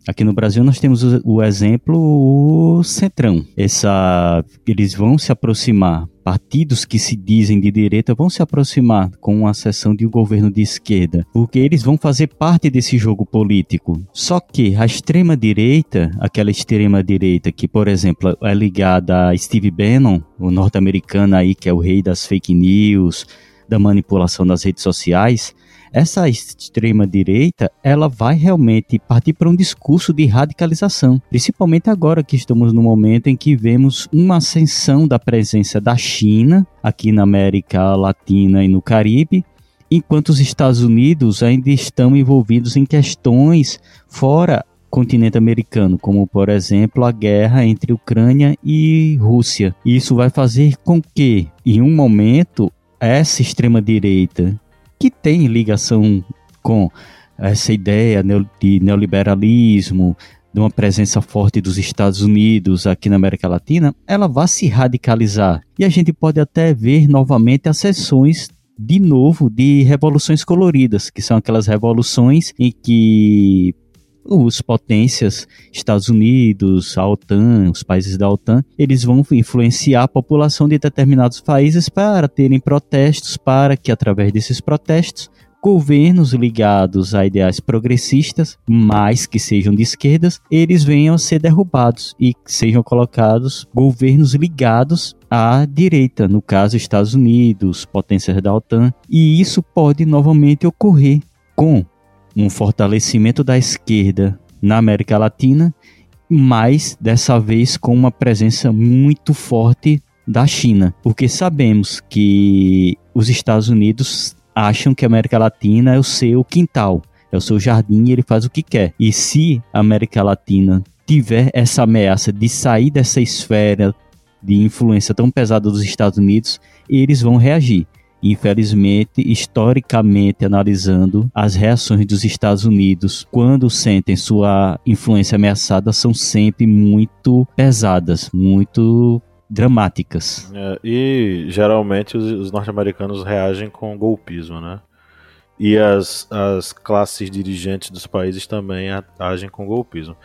Aqui no Brasil nós temos o, o exemplo o Centrão. Essa, eles vão se aproximar, partidos que se dizem de direita vão se aproximar com a sessão de um governo de esquerda, porque eles vão fazer parte desse jogo político. Só que a extrema direita, aquela extrema direita que, por exemplo, é ligada a Steve Bannon, o norte-americano aí que é o rei das fake news, da manipulação das redes sociais, essa extrema direita, ela vai realmente partir para um discurso de radicalização, principalmente agora que estamos no momento em que vemos uma ascensão da presença da China aqui na América Latina e no Caribe, enquanto os Estados Unidos ainda estão envolvidos em questões fora continente americano, como por exemplo a guerra entre Ucrânia e Rússia. Isso vai fazer com que, em um momento, essa extrema direita que tem ligação com essa ideia de neoliberalismo, de uma presença forte dos Estados Unidos aqui na América Latina, ela vai se radicalizar. E a gente pode até ver novamente as sessões de novo de revoluções coloridas, que são aquelas revoluções em que os potências, Estados Unidos, a OTAN, os países da OTAN, eles vão influenciar a população de determinados países para terem protestos, para que através desses protestos governos ligados a ideais progressistas, mas que sejam de esquerdas, eles venham a ser derrubados e sejam colocados governos ligados à direita, no caso Estados Unidos, potências da OTAN, e isso pode novamente ocorrer com um fortalecimento da esquerda na América Latina, mas dessa vez com uma presença muito forte da China, porque sabemos que os Estados Unidos acham que a América Latina é o seu quintal, é o seu jardim e ele faz o que quer. E se a América Latina tiver essa ameaça de sair dessa esfera de influência tão pesada dos Estados Unidos, eles vão reagir. Infelizmente, historicamente analisando, as reações dos Estados Unidos quando sentem sua influência ameaçada são sempre muito pesadas, muito dramáticas. É, e geralmente os, os norte-americanos reagem com golpismo, né? E as, as classes dirigentes dos países também agem com golpismo.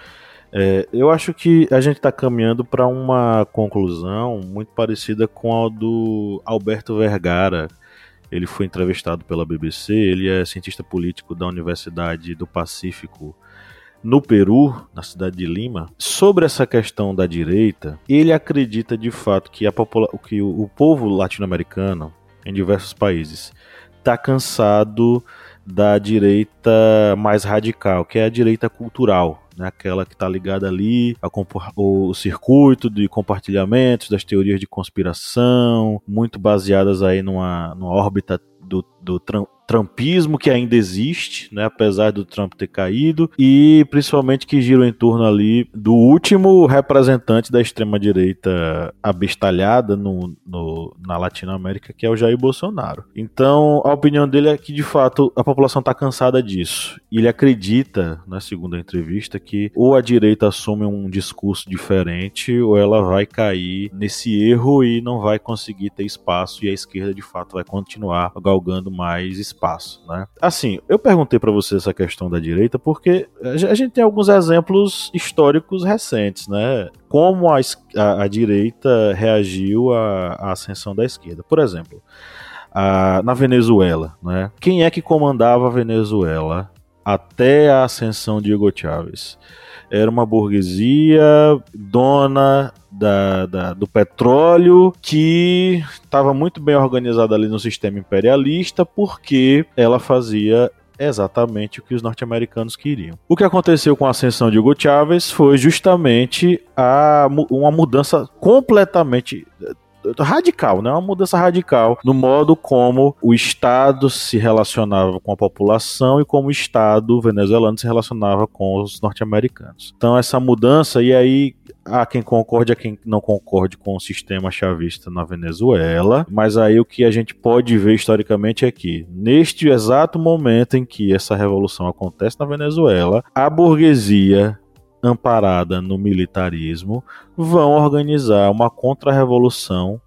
É, eu acho que a gente está caminhando para uma conclusão muito parecida com a do Alberto Vergara. Ele foi entrevistado pela BBC, ele é cientista político da Universidade do Pacífico no Peru, na cidade de Lima, sobre essa questão da direita, ele acredita de fato que, a que o povo latino-americano, em diversos países, está cansado da direita mais radical, que é a direita cultural, né? aquela que está ligada ali ao circuito de compartilhamentos das teorias de conspiração, muito baseadas aí numa, numa órbita do, do trumpismo que ainda existe, né, apesar do Trump ter caído, e principalmente que gira em torno ali do último representante da extrema-direita abestalhada no, no, na Latinoamérica, que é o Jair Bolsonaro. Então, a opinião dele é que, de fato, a população está cansada disso. Ele acredita, na segunda entrevista, que ou a direita assume um discurso diferente, ou ela vai cair nesse erro e não vai conseguir ter espaço, e a esquerda, de fato, vai continuar galgando mais espaço espaço, né? Assim, eu perguntei para você essa questão da direita porque a gente tem alguns exemplos históricos recentes, né? Como a, a, a direita reagiu à, à, ascensão da esquerda. Por exemplo, a, na Venezuela, né? Quem é que comandava a Venezuela até a ascensão de Hugo Chávez? Era uma burguesia dona da, da, do petróleo que estava muito bem organizada ali no sistema imperialista porque ela fazia exatamente o que os norte-americanos queriam. O que aconteceu com a ascensão de Hugo Chávez foi justamente a, uma mudança completamente radical, né? Uma mudança radical no modo como o Estado se relacionava com a população e como o Estado venezuelano se relacionava com os norte-americanos. Então essa mudança e aí há quem concorde, há quem não concorde com o sistema chavista na Venezuela, mas aí o que a gente pode ver historicamente é que, neste exato momento em que essa revolução acontece na Venezuela, a burguesia amparada no militarismo, vão organizar uma contra-revolução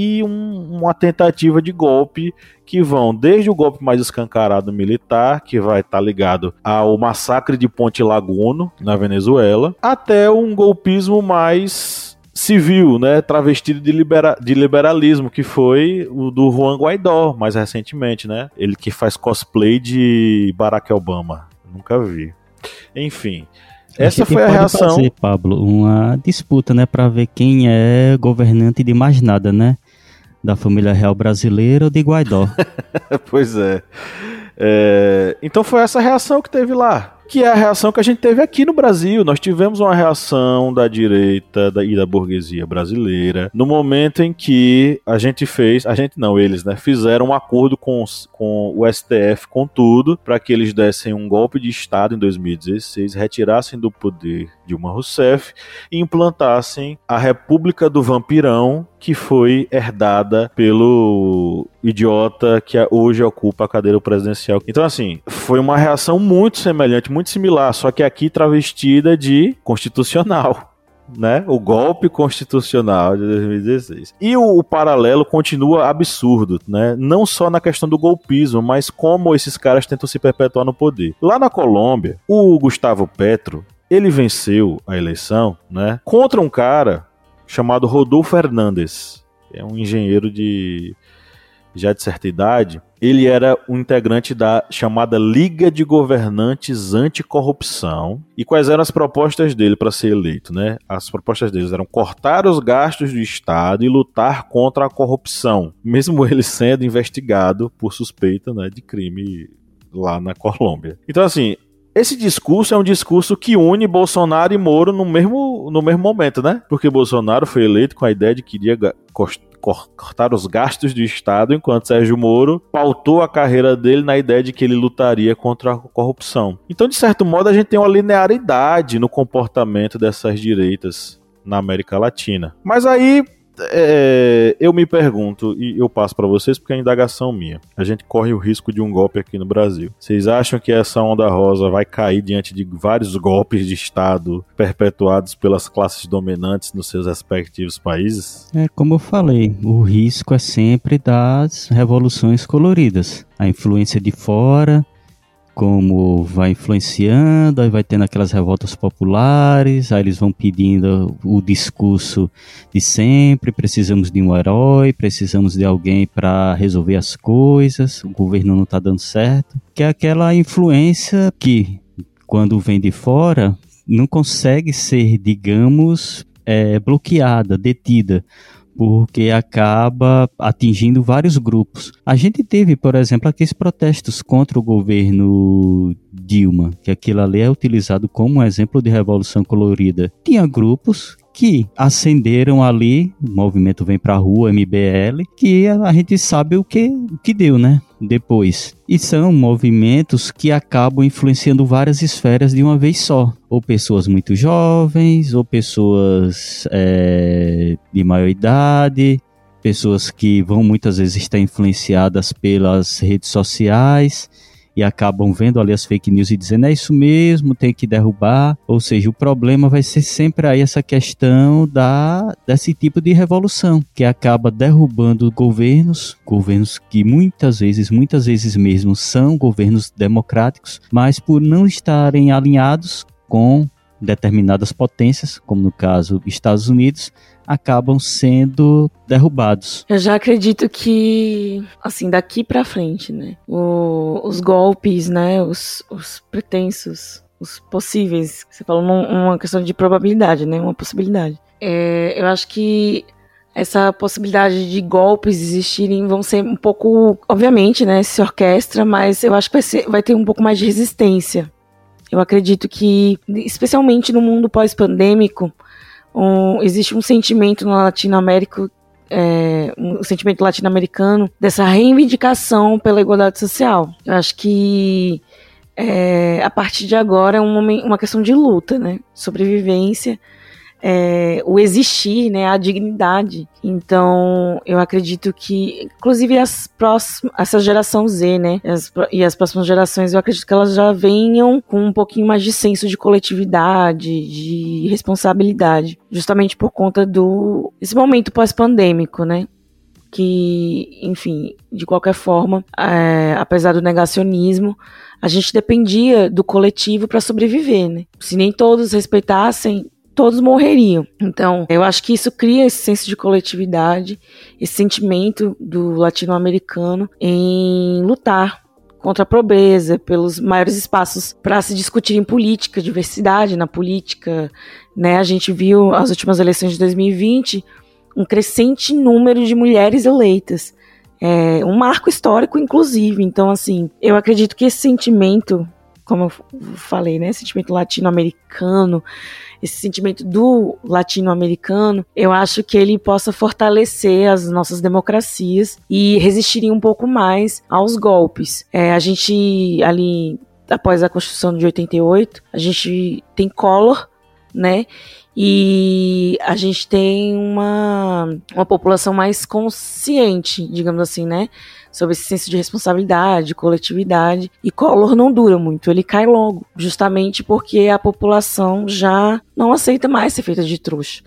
e um, uma tentativa de golpe que vão desde o golpe mais escancarado militar, que vai estar tá ligado ao massacre de Ponte Laguno, na Venezuela, até um golpismo mais civil, né, travestido de, libera de liberalismo, que foi o do Juan Guaidó, mais recentemente, né? Ele que faz cosplay de Barack Obama. Nunca vi. Enfim, essa foi a reação. Fazer, Pablo, uma disputa, né, para ver quem é governante de mais nada, né? Da família real brasileira ou de Guaidó. pois é. é. Então foi essa reação que teve lá que é a reação que a gente teve aqui no Brasil. Nós tivemos uma reação da direita e da burguesia brasileira no momento em que a gente fez, a gente não, eles, né, fizeram um acordo com, com o STF, com tudo, para que eles dessem um golpe de Estado em 2016, retirassem do poder Dilma Rousseff e implantassem a República do Vampirão, que foi herdada pelo idiota que hoje ocupa a cadeira presidencial. Então, assim, foi uma reação muito semelhante, muito similar, só que aqui travestida de constitucional. Né? O golpe constitucional de 2016. E o, o, paralelo continua absurdo, né? Não só na questão do golpismo, mas como esses caras tentam se perpetuar no poder. Lá na Colômbia, o Gustavo Petro, ele venceu a eleição, né, contra um cara chamado Rodolfo Fernandes, é um engenheiro de já de certa idade. Ele era um integrante da chamada Liga de Governantes Anticorrupção. E quais eram as propostas dele para ser eleito, né? As propostas deles eram cortar os gastos do Estado e lutar contra a corrupção, mesmo ele sendo investigado por suspeita, né, de crime lá na Colômbia. Então assim, esse discurso é um discurso que une Bolsonaro e Moro no mesmo, no mesmo momento, né? Porque Bolsonaro foi eleito com a ideia de que iria cortar os gastos do Estado, enquanto Sérgio Moro pautou a carreira dele na ideia de que ele lutaria contra a corrupção. Então, de certo modo, a gente tem uma linearidade no comportamento dessas direitas na América Latina. Mas aí é, eu me pergunto, e eu passo para vocês porque é indagação minha. A gente corre o risco de um golpe aqui no Brasil. Vocês acham que essa onda rosa vai cair diante de vários golpes de Estado perpetuados pelas classes dominantes nos seus respectivos países? É como eu falei, o risco é sempre das revoluções coloridas. A influência de fora, como vai influenciando, aí vai tendo aquelas revoltas populares, aí eles vão pedindo o discurso de sempre, precisamos de um herói, precisamos de alguém para resolver as coisas, o governo não está dando certo, que é aquela influência que quando vem de fora não consegue ser, digamos, é, bloqueada, detida porque acaba atingindo vários grupos. A gente teve, por exemplo, aqueles protestos contra o governo Dilma, que aquilo ali é utilizado como um exemplo de revolução colorida. Tinha grupos que acenderam ali, o movimento vem pra rua, MBL, que a gente sabe o que, o que deu, né? Depois. E são movimentos que acabam influenciando várias esferas de uma vez só. Ou pessoas muito jovens, ou pessoas é, de maior idade, pessoas que vão muitas vezes estar influenciadas pelas redes sociais e acabam vendo ali as fake news e dizendo é isso mesmo, tem que derrubar. Ou seja, o problema vai ser sempre aí essa questão da desse tipo de revolução que acaba derrubando governos, governos que muitas vezes, muitas vezes mesmo são governos democráticos, mas por não estarem alinhados com determinadas potências, como no caso Estados Unidos, acabam sendo derrubados. Eu já acredito que, assim, daqui para frente, né, o, os golpes, né, os, os pretensos, os possíveis, você falou uma questão de probabilidade, né, uma possibilidade. É, eu acho que essa possibilidade de golpes existirem vão ser um pouco, obviamente, né, se orquestra, mas eu acho que vai, ser, vai ter um pouco mais de resistência. Eu acredito que, especialmente no mundo pós-pandêmico, um, existe um sentimento no Latinoamérica é, um sentimento latino-americano dessa reivindicação pela igualdade social. Eu acho que é, a partir de agora é uma, uma questão de luta, né? Sobrevivência é, o existir, né, a dignidade. Então, eu acredito que, inclusive as próximas, essa geração Z, né, as, e as próximas gerações, eu acredito que elas já venham com um pouquinho mais de senso de coletividade, de responsabilidade, justamente por conta do esse momento pós-pandêmico, né? Que, enfim, de qualquer forma, é, apesar do negacionismo, a gente dependia do coletivo para sobreviver, né? Se nem todos respeitassem todos morreriam. Então, eu acho que isso cria esse senso de coletividade, esse sentimento do latino-americano em lutar contra a pobreza, pelos maiores espaços para se discutir em política, diversidade na política, né? A gente viu as últimas eleições de 2020 um crescente número de mulheres eleitas. É um marco histórico, inclusive. Então, assim, eu acredito que esse sentimento, como eu falei, né? Sentimento latino-americano, esse sentimento do latino-americano, eu acho que ele possa fortalecer as nossas democracias e resistir um pouco mais aos golpes. É, a gente, ali, após a Constituição de 88, a gente tem Collor, né? E a gente tem uma, uma população mais consciente, digamos assim, né? sobre esse senso de responsabilidade, coletividade. E Collor não dura muito, ele cai logo, justamente porque a população já não aceita mais ser feita de trouxa.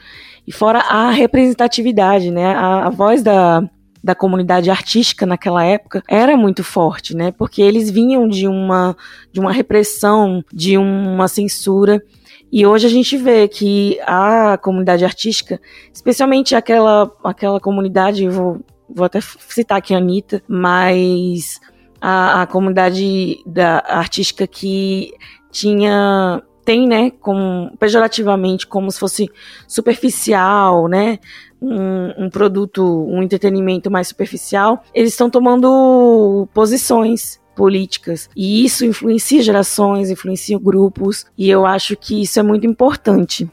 E fora a representatividade, né? A, a voz da, da comunidade artística naquela época era muito forte, né? Porque eles vinham de uma, de uma repressão, de uma censura. E hoje a gente vê que a comunidade artística, especialmente aquela, aquela comunidade, vou vou até citar aqui a Anitta, mas a, a comunidade da artística que tinha tem, né, como, pejorativamente, como se fosse superficial, né, um, um, produto, um entretenimento mais superficial, eles estão tomando posições políticas e isso influencia gerações, influencia grupos e eu acho que isso é muito importante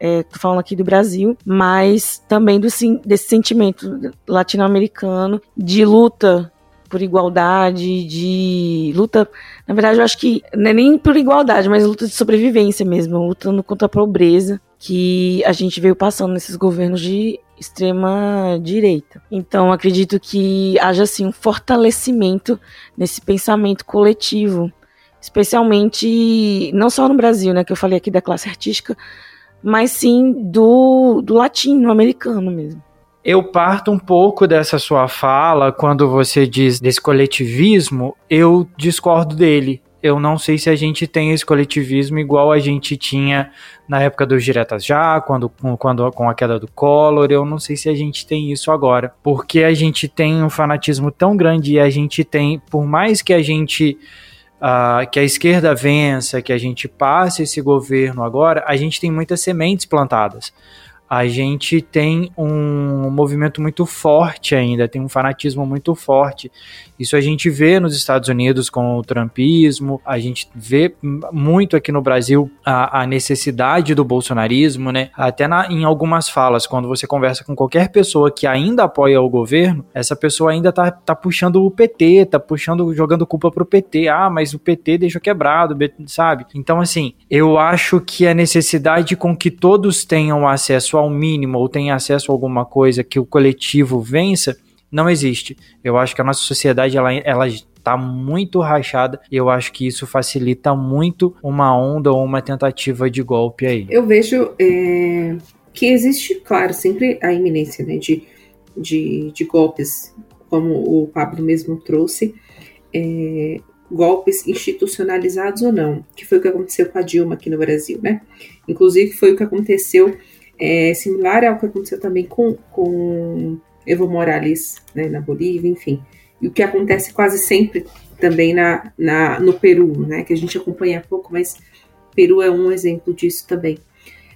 é, falando aqui do Brasil, mas também do, desse sentimento latino-americano de luta por igualdade, de luta. Na verdade, eu acho que não é nem por igualdade, mas luta de sobrevivência mesmo, lutando contra a pobreza que a gente veio passando nesses governos de extrema direita. Então acredito que haja assim um fortalecimento nesse pensamento coletivo, especialmente não só no Brasil, né, que eu falei aqui da classe artística, mas sim do, do latino-americano mesmo. Eu parto um pouco dessa sua fala quando você diz desse coletivismo, eu discordo dele. Eu não sei se a gente tem esse coletivismo igual a gente tinha na época dos diretas já, quando, quando com a queda do Collor. Eu não sei se a gente tem isso agora, porque a gente tem um fanatismo tão grande e a gente tem, por mais que a gente Uh, que a esquerda vença, que a gente passe esse governo agora, a gente tem muitas sementes plantadas a gente tem um movimento muito forte ainda, tem um fanatismo muito forte. Isso a gente vê nos Estados Unidos com o trumpismo, a gente vê muito aqui no Brasil a, a necessidade do bolsonarismo, né? Até na, em algumas falas, quando você conversa com qualquer pessoa que ainda apoia o governo, essa pessoa ainda tá, tá puxando o PT, tá puxando, jogando culpa pro PT. Ah, mas o PT deixou quebrado, sabe? Então, assim, eu acho que a necessidade com que todos tenham acesso ao mínimo ou tem acesso a alguma coisa que o coletivo vença, não existe. Eu acho que a nossa sociedade ela, ela está muito rachada e eu acho que isso facilita muito uma onda ou uma tentativa de golpe aí. Eu vejo é, que existe, claro, sempre a iminência né, de, de, de golpes, como o Pablo mesmo trouxe. É, golpes institucionalizados ou não, que foi o que aconteceu com a Dilma aqui no Brasil, né? Inclusive foi o que aconteceu é similar ao que aconteceu também com, com Evo Morales né, na Bolívia, enfim. E o que acontece quase sempre também na, na, no Peru, né, que a gente acompanha pouco, mas Peru é um exemplo disso também.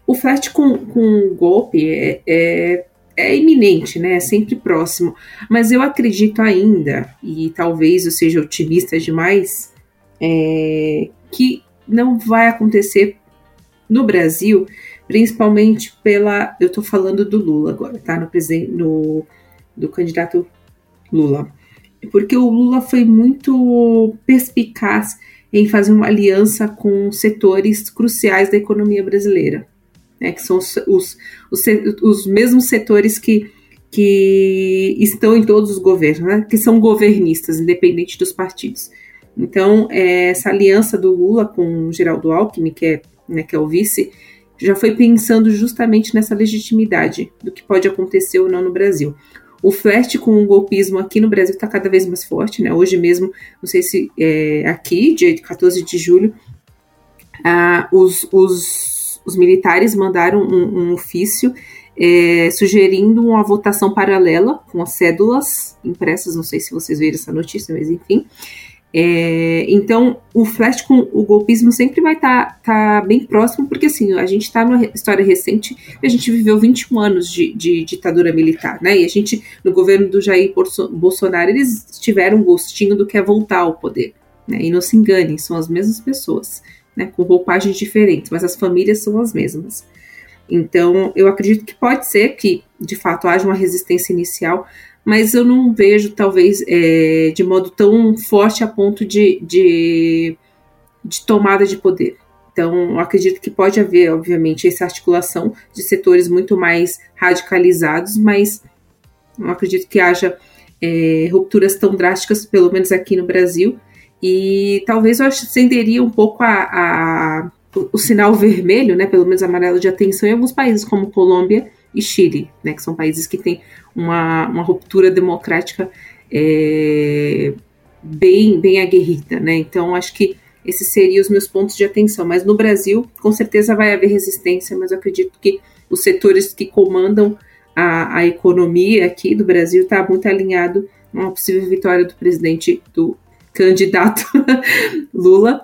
O flash com, com golpe é, é, é iminente, né, é sempre próximo, mas eu acredito ainda, e talvez eu seja otimista demais, é, que não vai acontecer no Brasil principalmente pela. Eu estou falando do Lula agora, tá? No, no do candidato Lula. Porque o Lula foi muito perspicaz em fazer uma aliança com setores cruciais da economia brasileira, né, que são os, os, os, os mesmos setores que, que estão em todos os governos, né, que são governistas, independente dos partidos. Então, é, essa aliança do Lula com Geraldo Alckmin, que é, né, que é o vice, já foi pensando justamente nessa legitimidade do que pode acontecer ou não no Brasil. O flerte com o golpismo aqui no Brasil está cada vez mais forte, né? Hoje mesmo, não sei se é, aqui, dia 14 de julho, os, os, os, militares mandaram um, um ofício é, sugerindo uma votação paralela com as cédulas impressas, não sei se vocês viram essa notícia, mas enfim, é, então, o flash com o golpismo sempre vai estar tá, tá bem próximo, porque assim, a gente está numa história recente, a gente viveu 21 anos de, de, ditadura militar, né? E a gente, no governo do Jair Bolsonaro, eles tiveram um gostinho do que é voltar ao poder. Né? E não se enganem, são as mesmas pessoas, né? com roupagens diferentes, mas as famílias são as mesmas. Então, eu acredito que pode ser que, de fato, haja uma resistência inicial, mas eu não vejo, talvez, é, de modo tão forte a ponto de, de, de tomada de poder. Então, acredito que pode haver, obviamente, essa articulação de setores muito mais radicalizados, mas não acredito que haja é, rupturas tão drásticas, pelo menos aqui no Brasil. E talvez eu acenderia um pouco a, a, o sinal vermelho, né, pelo menos amarelo de atenção, em alguns países como Colômbia e Chile, né, que são países que têm uma, uma ruptura democrática é, bem, bem aguerrida, né? Então, acho que esses seriam os meus pontos de atenção. Mas no Brasil, com certeza vai haver resistência, mas eu acredito que os setores que comandam a, a economia aqui do Brasil está muito alinhado a uma possível vitória do presidente, do candidato Lula.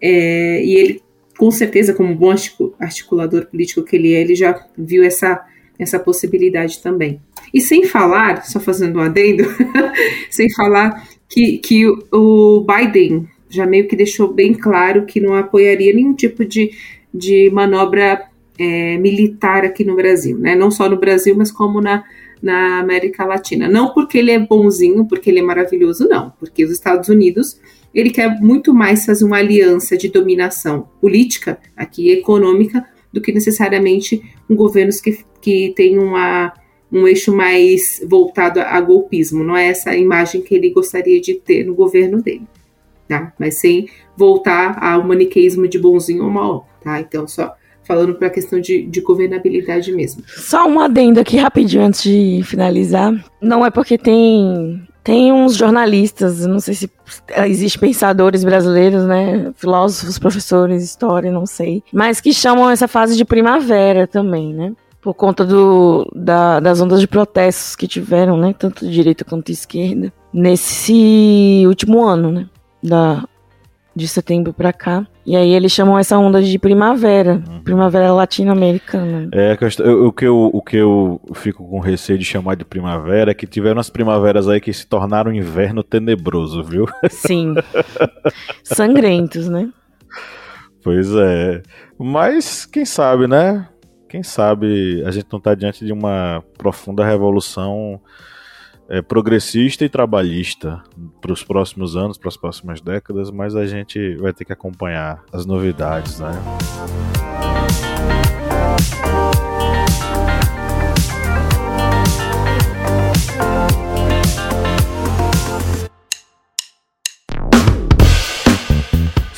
É, e ele, com certeza, como bom articulador político que ele é, ele já viu essa, essa possibilidade também. E sem falar, só fazendo um adendo, sem falar que, que o Biden já meio que deixou bem claro que não apoiaria nenhum tipo de, de manobra é, militar aqui no Brasil, né? Não só no Brasil, mas como na, na América Latina. Não porque ele é bonzinho, porque ele é maravilhoso, não. Porque os Estados Unidos, ele quer muito mais fazer uma aliança de dominação política, aqui econômica, do que necessariamente com governos que, que têm uma um eixo mais voltado a, a golpismo. Não é essa a imagem que ele gostaria de ter no governo dele, tá? Mas sem voltar ao maniqueísmo de bonzinho ou mal, tá? Então, só falando para a questão de, de, governabilidade mesmo. Só um adendo aqui rapidinho antes de finalizar. Não é porque tem tem uns jornalistas, não sei se existem pensadores brasileiros, né? Filósofos, professores, história, não sei. Mas que chamam essa fase de primavera também, né? Por conta do, da, das ondas de protestos que tiveram, né? Tanto de direita quanto de esquerda. Nesse último ano, né? Da, de setembro para cá. E aí eles chamam essa onda de primavera, uhum. primavera latino-americana. É, o que, eu, o que eu fico com receio de chamar de primavera é que tiveram as primaveras aí que se tornaram um inverno tenebroso, viu? Sim. Sangrentos, né? Pois é. Mas quem sabe, né? Quem sabe a gente não está diante de uma profunda revolução é, progressista e trabalhista para os próximos anos, para as próximas décadas, mas a gente vai ter que acompanhar as novidades, né?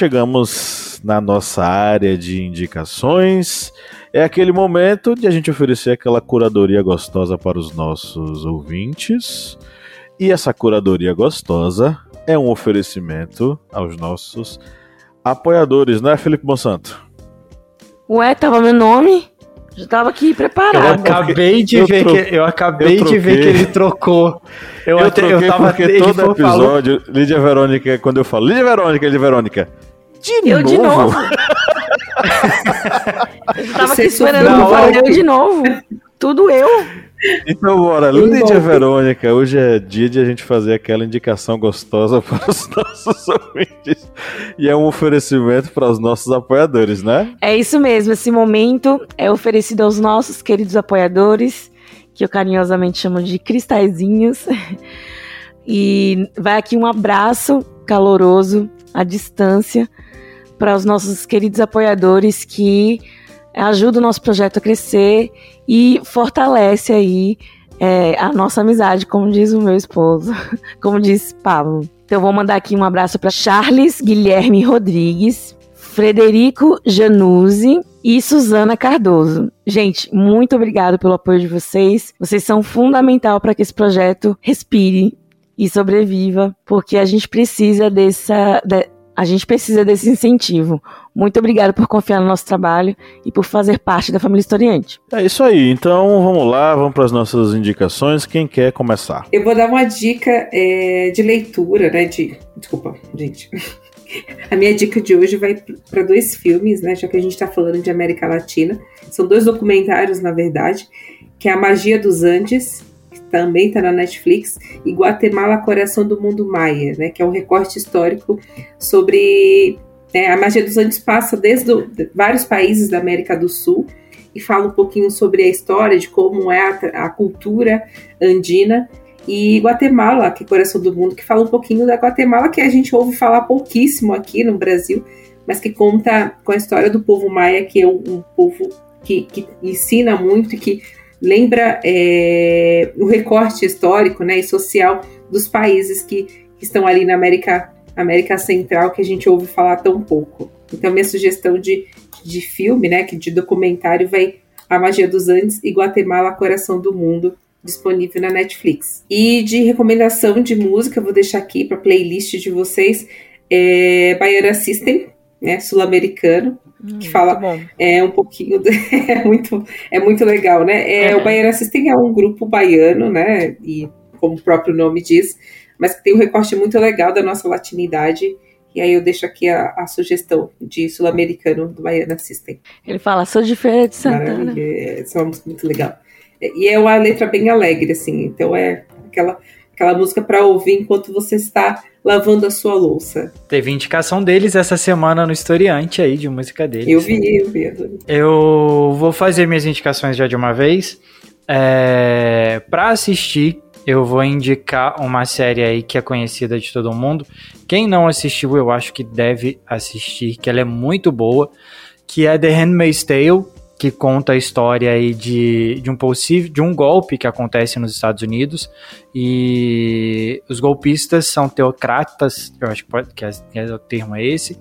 Chegamos na nossa área de indicações. É aquele momento de a gente oferecer aquela curadoria gostosa para os nossos ouvintes. E essa curadoria gostosa é um oferecimento aos nossos apoiadores, não é, Felipe Monsanto? Ué, tava meu nome? Já tava aqui preparado. Eu acabei de eu ver tro... que eu acabei eu de ver que ele trocou. Eu, eu até, troquei eu tava porque todo episódio, falou... Lídia Verônica, quando eu falo Lídia Verônica, Lídia Verônica. De eu novo? De novo. eu tava aqui esperando falar eu de novo. Tudo eu. Então bora, Lídia Verônica, hoje é dia de a gente fazer aquela indicação gostosa para os nossos ouvintes e é um oferecimento para os nossos apoiadores, né? É isso mesmo, esse momento é oferecido aos nossos queridos apoiadores, que eu carinhosamente chamo de cristalzinhos. E vai aqui um abraço caloroso à distância para os nossos queridos apoiadores que ajudam o nosso projeto a crescer e fortalece aí é, a nossa amizade, como diz o meu esposo, como diz Pablo. Então vou mandar aqui um abraço para Charles Guilherme Rodrigues, Frederico Januzzi e Suzana Cardoso. Gente, muito obrigado pelo apoio de vocês. Vocês são fundamental para que esse projeto respire e sobreviva, porque a gente precisa dessa, de, a gente precisa desse incentivo. Muito obrigado por confiar no nosso trabalho e por fazer parte da família historiante. É isso aí. Então vamos lá, vamos para as nossas indicações. Quem quer começar? Eu vou dar uma dica é, de leitura, né? De desculpa, gente. A minha dica de hoje vai para dois filmes, né? Já que a gente está falando de América Latina. São dois documentários, na verdade, que é A Magia dos Andes também está na Netflix, e Guatemala, Coração do Mundo Maia, né, que é um recorte histórico sobre né, a magia dos Andes passa desde do, de vários países da América do Sul e fala um pouquinho sobre a história de como é a, a cultura andina e Guatemala, que é coração do mundo, que fala um pouquinho da Guatemala que a gente ouve falar pouquíssimo aqui no Brasil, mas que conta com a história do povo maia, que é um, um povo que, que ensina muito e que lembra é, o recorte histórico né, e social dos países que, estão ali na América, América Central que a gente ouve falar tão pouco. Então, minha sugestão de, de filme, né, que de documentário, vai A Magia dos Andes e Guatemala, Coração do Mundo, disponível na Netflix. E de recomendação de música, vou deixar aqui para playlist de vocês, é Baiana System, né, sul-americano, hum, que fala é um pouquinho de, é muito é muito legal, né? É, O Baiana System é um grupo baiano, né? E como o próprio nome diz, mas que tem um recorte muito legal da nossa latinidade. E aí eu deixo aqui a, a sugestão de sul-americano do Baiana System. Ele fala, sou de Feira de Santana. Maravilha, é uma música muito legal. E é uma letra bem alegre, assim, então é aquela, aquela música para ouvir enquanto você está lavando a sua louça. Teve indicação deles essa semana no historiante aí, de música deles. Eu vi, eu vi. Eu vou fazer minhas indicações já de uma vez. É, para assistir, eu vou indicar uma série aí que é conhecida de todo mundo. Quem não assistiu, eu acho que deve assistir, que ela é muito boa, que é The Handmaid's Tale, que conta a história aí de, de um possível de um golpe que acontece nos Estados Unidos e os golpistas são teocratas, eu acho que, pode, que, é, que é o termo é esse,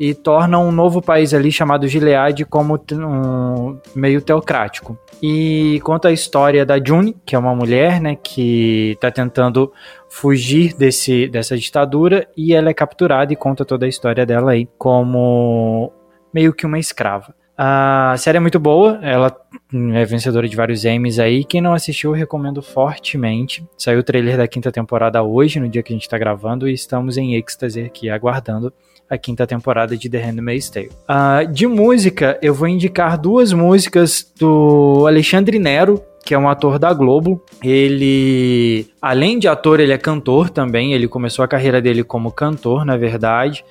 e tornam um novo país ali chamado Gilead como um meio teocrático. E conta a história da June, que é uma mulher, né, que está tentando fugir desse, dessa ditadura e ela é capturada e conta toda a história dela aí como meio que uma escrava. A série é muito boa, ela é vencedora de vários Emmys aí. Quem não assistiu, recomendo fortemente. Saiu o trailer da quinta temporada hoje, no dia que a gente tá gravando, e estamos em êxtase aqui aguardando a quinta temporada de The Handmaid's Tale. Uh, de música, eu vou indicar duas músicas do Alexandre Nero, que é um ator da Globo. Ele, além de ator, ele é cantor também. Ele começou a carreira dele como cantor, na verdade.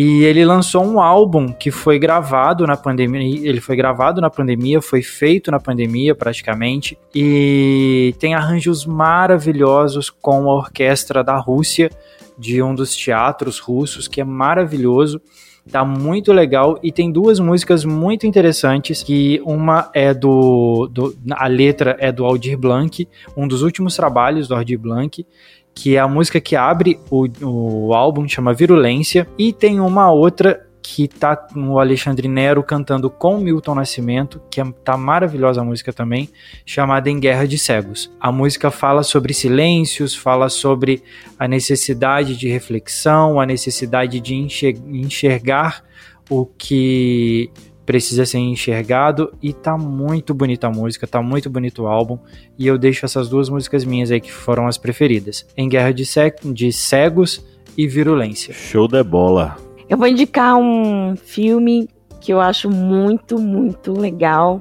E ele lançou um álbum que foi gravado na pandemia. Ele foi gravado na pandemia, foi feito na pandemia praticamente. E tem arranjos maravilhosos com a orquestra da Rússia, de um dos teatros russos, que é maravilhoso. Tá muito legal e tem duas músicas muito interessantes, que uma é do, do a letra é do Aldir Blanc, um dos últimos trabalhos do Aldir Blanc, que é a música que abre o, o álbum, chama Virulência, e tem uma outra que tá o Alexandre Nero cantando com Milton Nascimento, que é, tá maravilhosa a música também, chamada Em Guerra de Cegos. A música fala sobre silêncios, fala sobre a necessidade de reflexão, a necessidade de enxergar o que precisa ser enxergado e tá muito bonita a música, tá muito bonito o álbum e eu deixo essas duas músicas minhas aí que foram as preferidas, Em Guerra de, de Cegos e Virulência. Show de bola. Eu vou indicar um filme que eu acho muito, muito legal.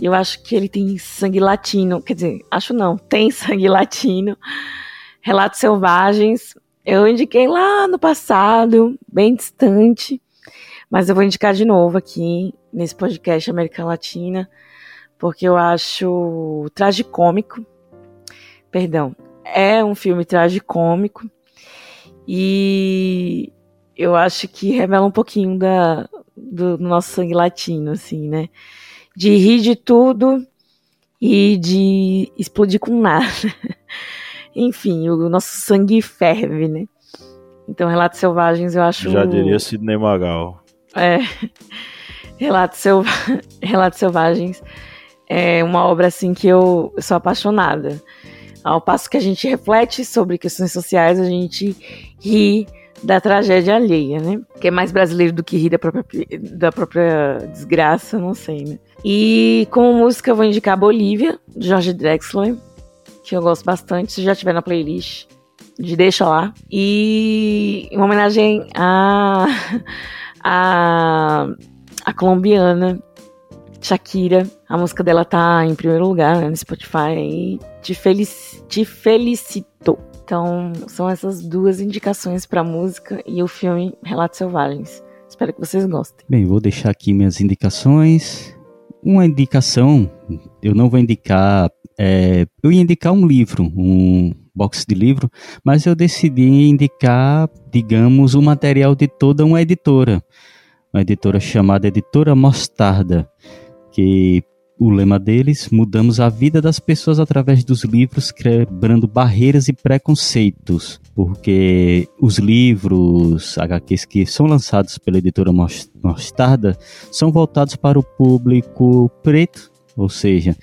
Eu acho que ele tem sangue latino, quer dizer, acho não, tem sangue latino. Relatos Selvagens. Eu indiquei lá no passado, bem distante. Mas eu vou indicar de novo aqui nesse podcast América Latina, porque eu acho tragicômico. Perdão, é um filme tragicômico e eu acho que revela um pouquinho da, do nosso sangue latino, assim, né? De rir de tudo e de explodir com nada. Enfim, o nosso sangue ferve, né? Então, Relatos Selvagens eu acho. Já diria Sidney Magal. É. Relatos, Selva... Relatos Selvagens é uma obra assim que eu sou apaixonada. Ao passo que a gente reflete sobre questões sociais, a gente ri da tragédia alheia, né? Que é mais brasileiro do que rir da própria, da própria desgraça, não sei, né? E como música eu vou indicar Bolívia, de Jorge Drexler, que eu gosto bastante. Se já tiver na playlist, de deixa lá. E uma homenagem a a, a colombiana Shakira. A música dela tá em primeiro lugar né, no Spotify e te, felici te felicito. Então, são essas duas indicações para música e o filme Relatos Selvagens. Espero que vocês gostem. Bem, vou deixar aqui minhas indicações. Uma indicação, eu não vou indicar. É, eu ia indicar um livro, um box de livro, mas eu decidi indicar, digamos, o material de toda uma editora. Uma editora chamada Editora Mostarda, que o lema deles, mudamos a vida das pessoas através dos livros, quebrando barreiras e preconceitos, porque os livros HQs que são lançados pela editora Mostarda são voltados para o público preto ou seja,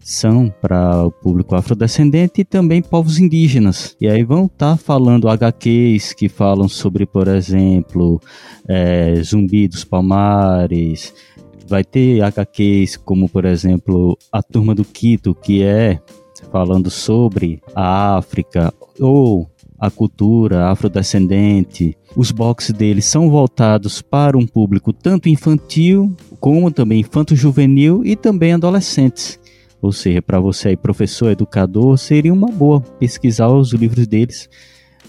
são para o público afrodescendente e também povos indígenas. E aí vão estar tá falando HQs que falam sobre, por exemplo, é, Zumbi dos Palmares. Vai ter HQs como, por exemplo, A Turma do Quito, que é falando sobre a África, ou a cultura afrodescendente. Os boxes deles são voltados para um público tanto infantil como também infanto-juvenil e também adolescentes. Ou seja, para você aí, professor, educador, seria uma boa pesquisar os livros deles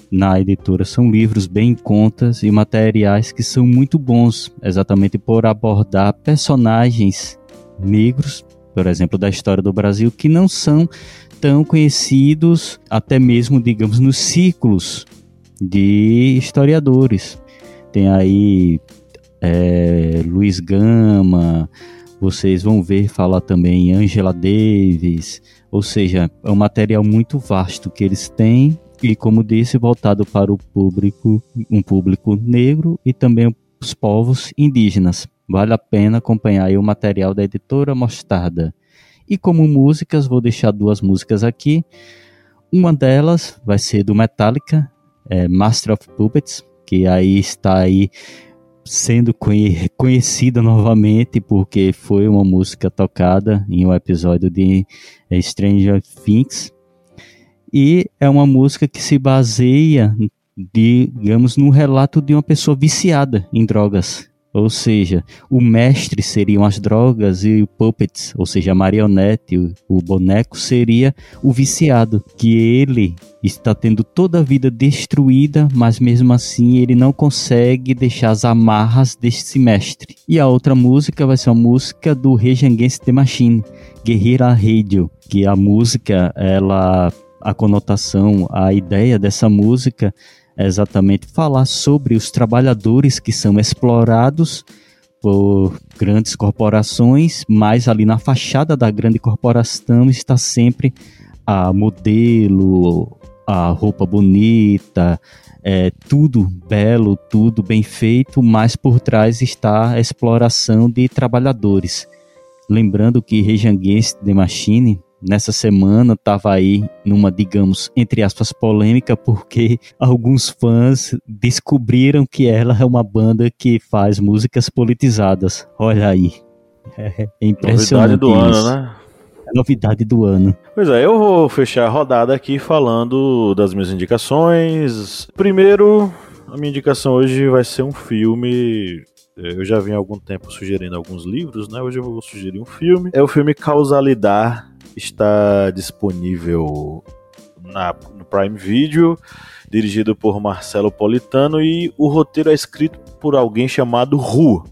na editora. São livros bem em contas e materiais que são muito bons, exatamente por abordar personagens negros, por exemplo, da história do Brasil, que não são tão conhecidos, até mesmo, digamos, nos círculos de historiadores. Tem aí é, Luiz Gama, vocês vão ver falar também Angela Davis, ou seja, é um material muito vasto que eles têm e, como disse, voltado para o público, um público negro e também os povos indígenas. Vale a pena acompanhar o material da editora Mostarda. E como músicas, vou deixar duas músicas aqui. Uma delas vai ser do Metallica, é Master of Puppets, que aí está aí sendo conhecida novamente porque foi uma música tocada em um episódio de Stranger Things. E é uma música que se baseia digamos no relato de uma pessoa viciada em drogas ou seja, o mestre seriam as drogas e o puppets, ou seja, a marionete, o, o boneco seria o viciado, que ele está tendo toda a vida destruída, mas mesmo assim ele não consegue deixar as amarras desse mestre. E a outra música vai ser a música do Against the Machine, Guerrilla Radio, que a música, ela a conotação, a ideia dessa música exatamente falar sobre os trabalhadores que são explorados por grandes corporações, mas ali na fachada da grande corporação está sempre a modelo, a roupa bonita, é, tudo belo, tudo bem feito, mas por trás está a exploração de trabalhadores. Lembrando que Against the Machine nessa semana estava aí numa, digamos, entre aspas, polêmica, porque alguns fãs descobriram que ela é uma banda que faz músicas politizadas. Olha aí. É impressionante. Novidade do isso. ano, né? É novidade do ano. Pois é, eu vou fechar a rodada aqui falando das minhas indicações. Primeiro, a minha indicação hoje vai ser um filme é, eu já vim há algum tempo sugerindo alguns livros, né? Hoje eu vou sugerir um filme. É o filme Causalidade, está disponível na, no Prime Video, dirigido por Marcelo Politano e o roteiro é escrito por alguém chamado Ru.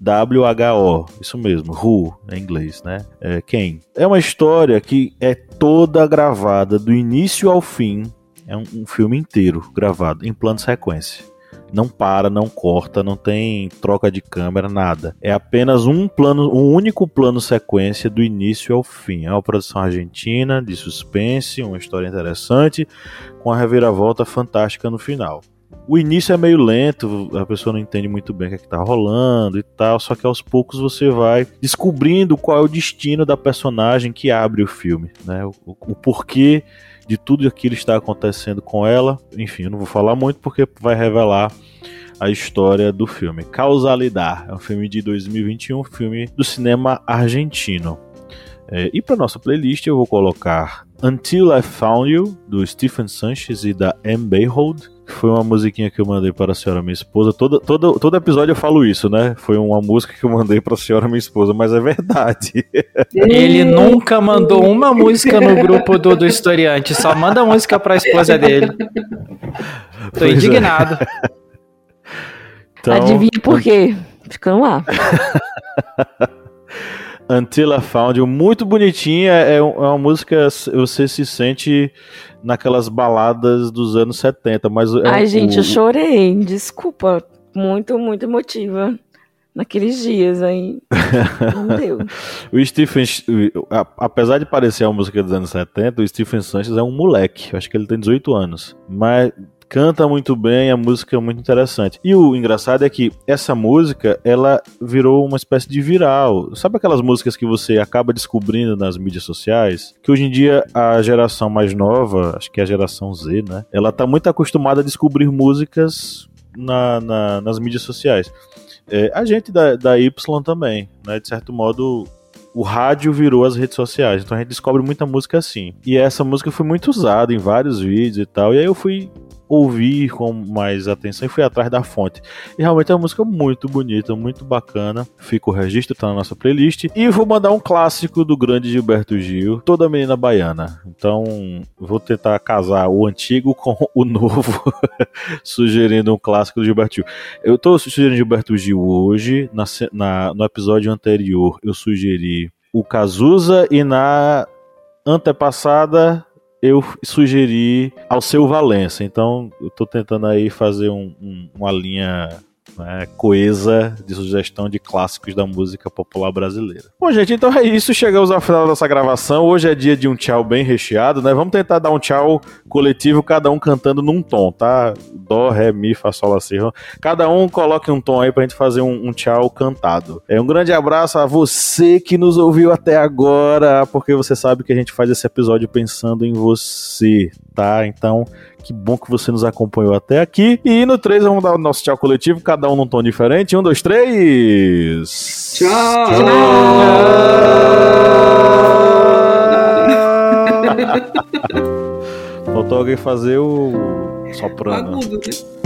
W-H-O, isso mesmo, Ru, em inglês, né? É, quem? É uma história que é toda gravada do início ao fim. É um, um filme inteiro gravado em plano sequência. Não para, não corta, não tem troca de câmera, nada. É apenas um plano, um único plano sequência do início ao fim. É uma produção argentina de suspense, uma história interessante, com a reviravolta fantástica no final. O início é meio lento, a pessoa não entende muito bem o que, é que tá rolando e tal, só que aos poucos você vai descobrindo qual é o destino da personagem que abre o filme, né? O, o porquê de tudo aquilo que está acontecendo com ela. Enfim, eu não vou falar muito porque vai revelar a história do filme. Causalidade é um filme de 2021, filme do cinema argentino. É, e para nossa playlist eu vou colocar Until I Found You, do Stephen Sanchez e da M. Bayhold, foi uma musiquinha que eu mandei para a senhora minha esposa. Todo, todo, todo episódio eu falo isso, né? Foi uma música que eu mandei para a senhora minha esposa, mas é verdade. Ele nunca mandou uma música no grupo do, do historiante, só manda música para a esposa dele. Tô pois é. indignado. É. Então... Adivinha por quê? Ficamos lá. Until I Found You, muito bonitinha, é, é uma música, você se sente naquelas baladas dos anos 70, mas... É Ai, gente, o... eu chorei, desculpa, muito, muito emotiva naqueles dias aí. Não deu. o Stephen, apesar de parecer uma música dos anos 70, o Stephen Sanchez é um moleque, eu acho que ele tem 18 anos, mas canta muito bem, a música é muito interessante. E o engraçado é que essa música, ela virou uma espécie de viral. Sabe aquelas músicas que você acaba descobrindo nas mídias sociais? Que hoje em dia a geração mais nova, acho que é a geração Z, né? Ela tá muito acostumada a descobrir músicas na, na, nas mídias sociais. É, a gente da, da Y também, né? De certo modo, o rádio virou as redes sociais. Então a gente descobre muita música assim. E essa música foi muito usada em vários vídeos e tal. E aí eu fui ouvir com mais atenção e fui atrás da fonte. E realmente é uma música muito bonita, muito bacana. Fica o registro, tá na nossa playlist. E vou mandar um clássico do grande Gilberto Gil, Toda Menina Baiana. Então vou tentar casar o antigo com o novo, sugerindo um clássico do Gilberto Gil. Eu tô sugerindo Gilberto Gil hoje, na, na, no episódio anterior eu sugeri o Cazuza e na antepassada eu sugeri ao seu Valença. Então, eu tô tentando aí fazer um, um, uma linha né, coesa de sugestão de clássicos da música popular brasileira. Bom, gente, então é isso. Chegamos ao final dessa gravação. Hoje é dia de um tchau bem recheado, né? Vamos tentar dar um tchau coletivo, cada um cantando num tom, tá? Dó, Ré, Mi, Fá, Sol, Lá, Si, Cada um coloque um tom aí pra gente fazer um, um tchau cantado. É um grande abraço a você que nos ouviu até agora, porque você sabe que a gente faz esse episódio pensando em você, tá? Então, que bom que você nos acompanhou até aqui. E no 3 vamos dar o nosso tchau coletivo, cada um num tom diferente. Um, dois, três. Tchau! Tchau. Faltou alguém fazer o soprano. Agudo, né?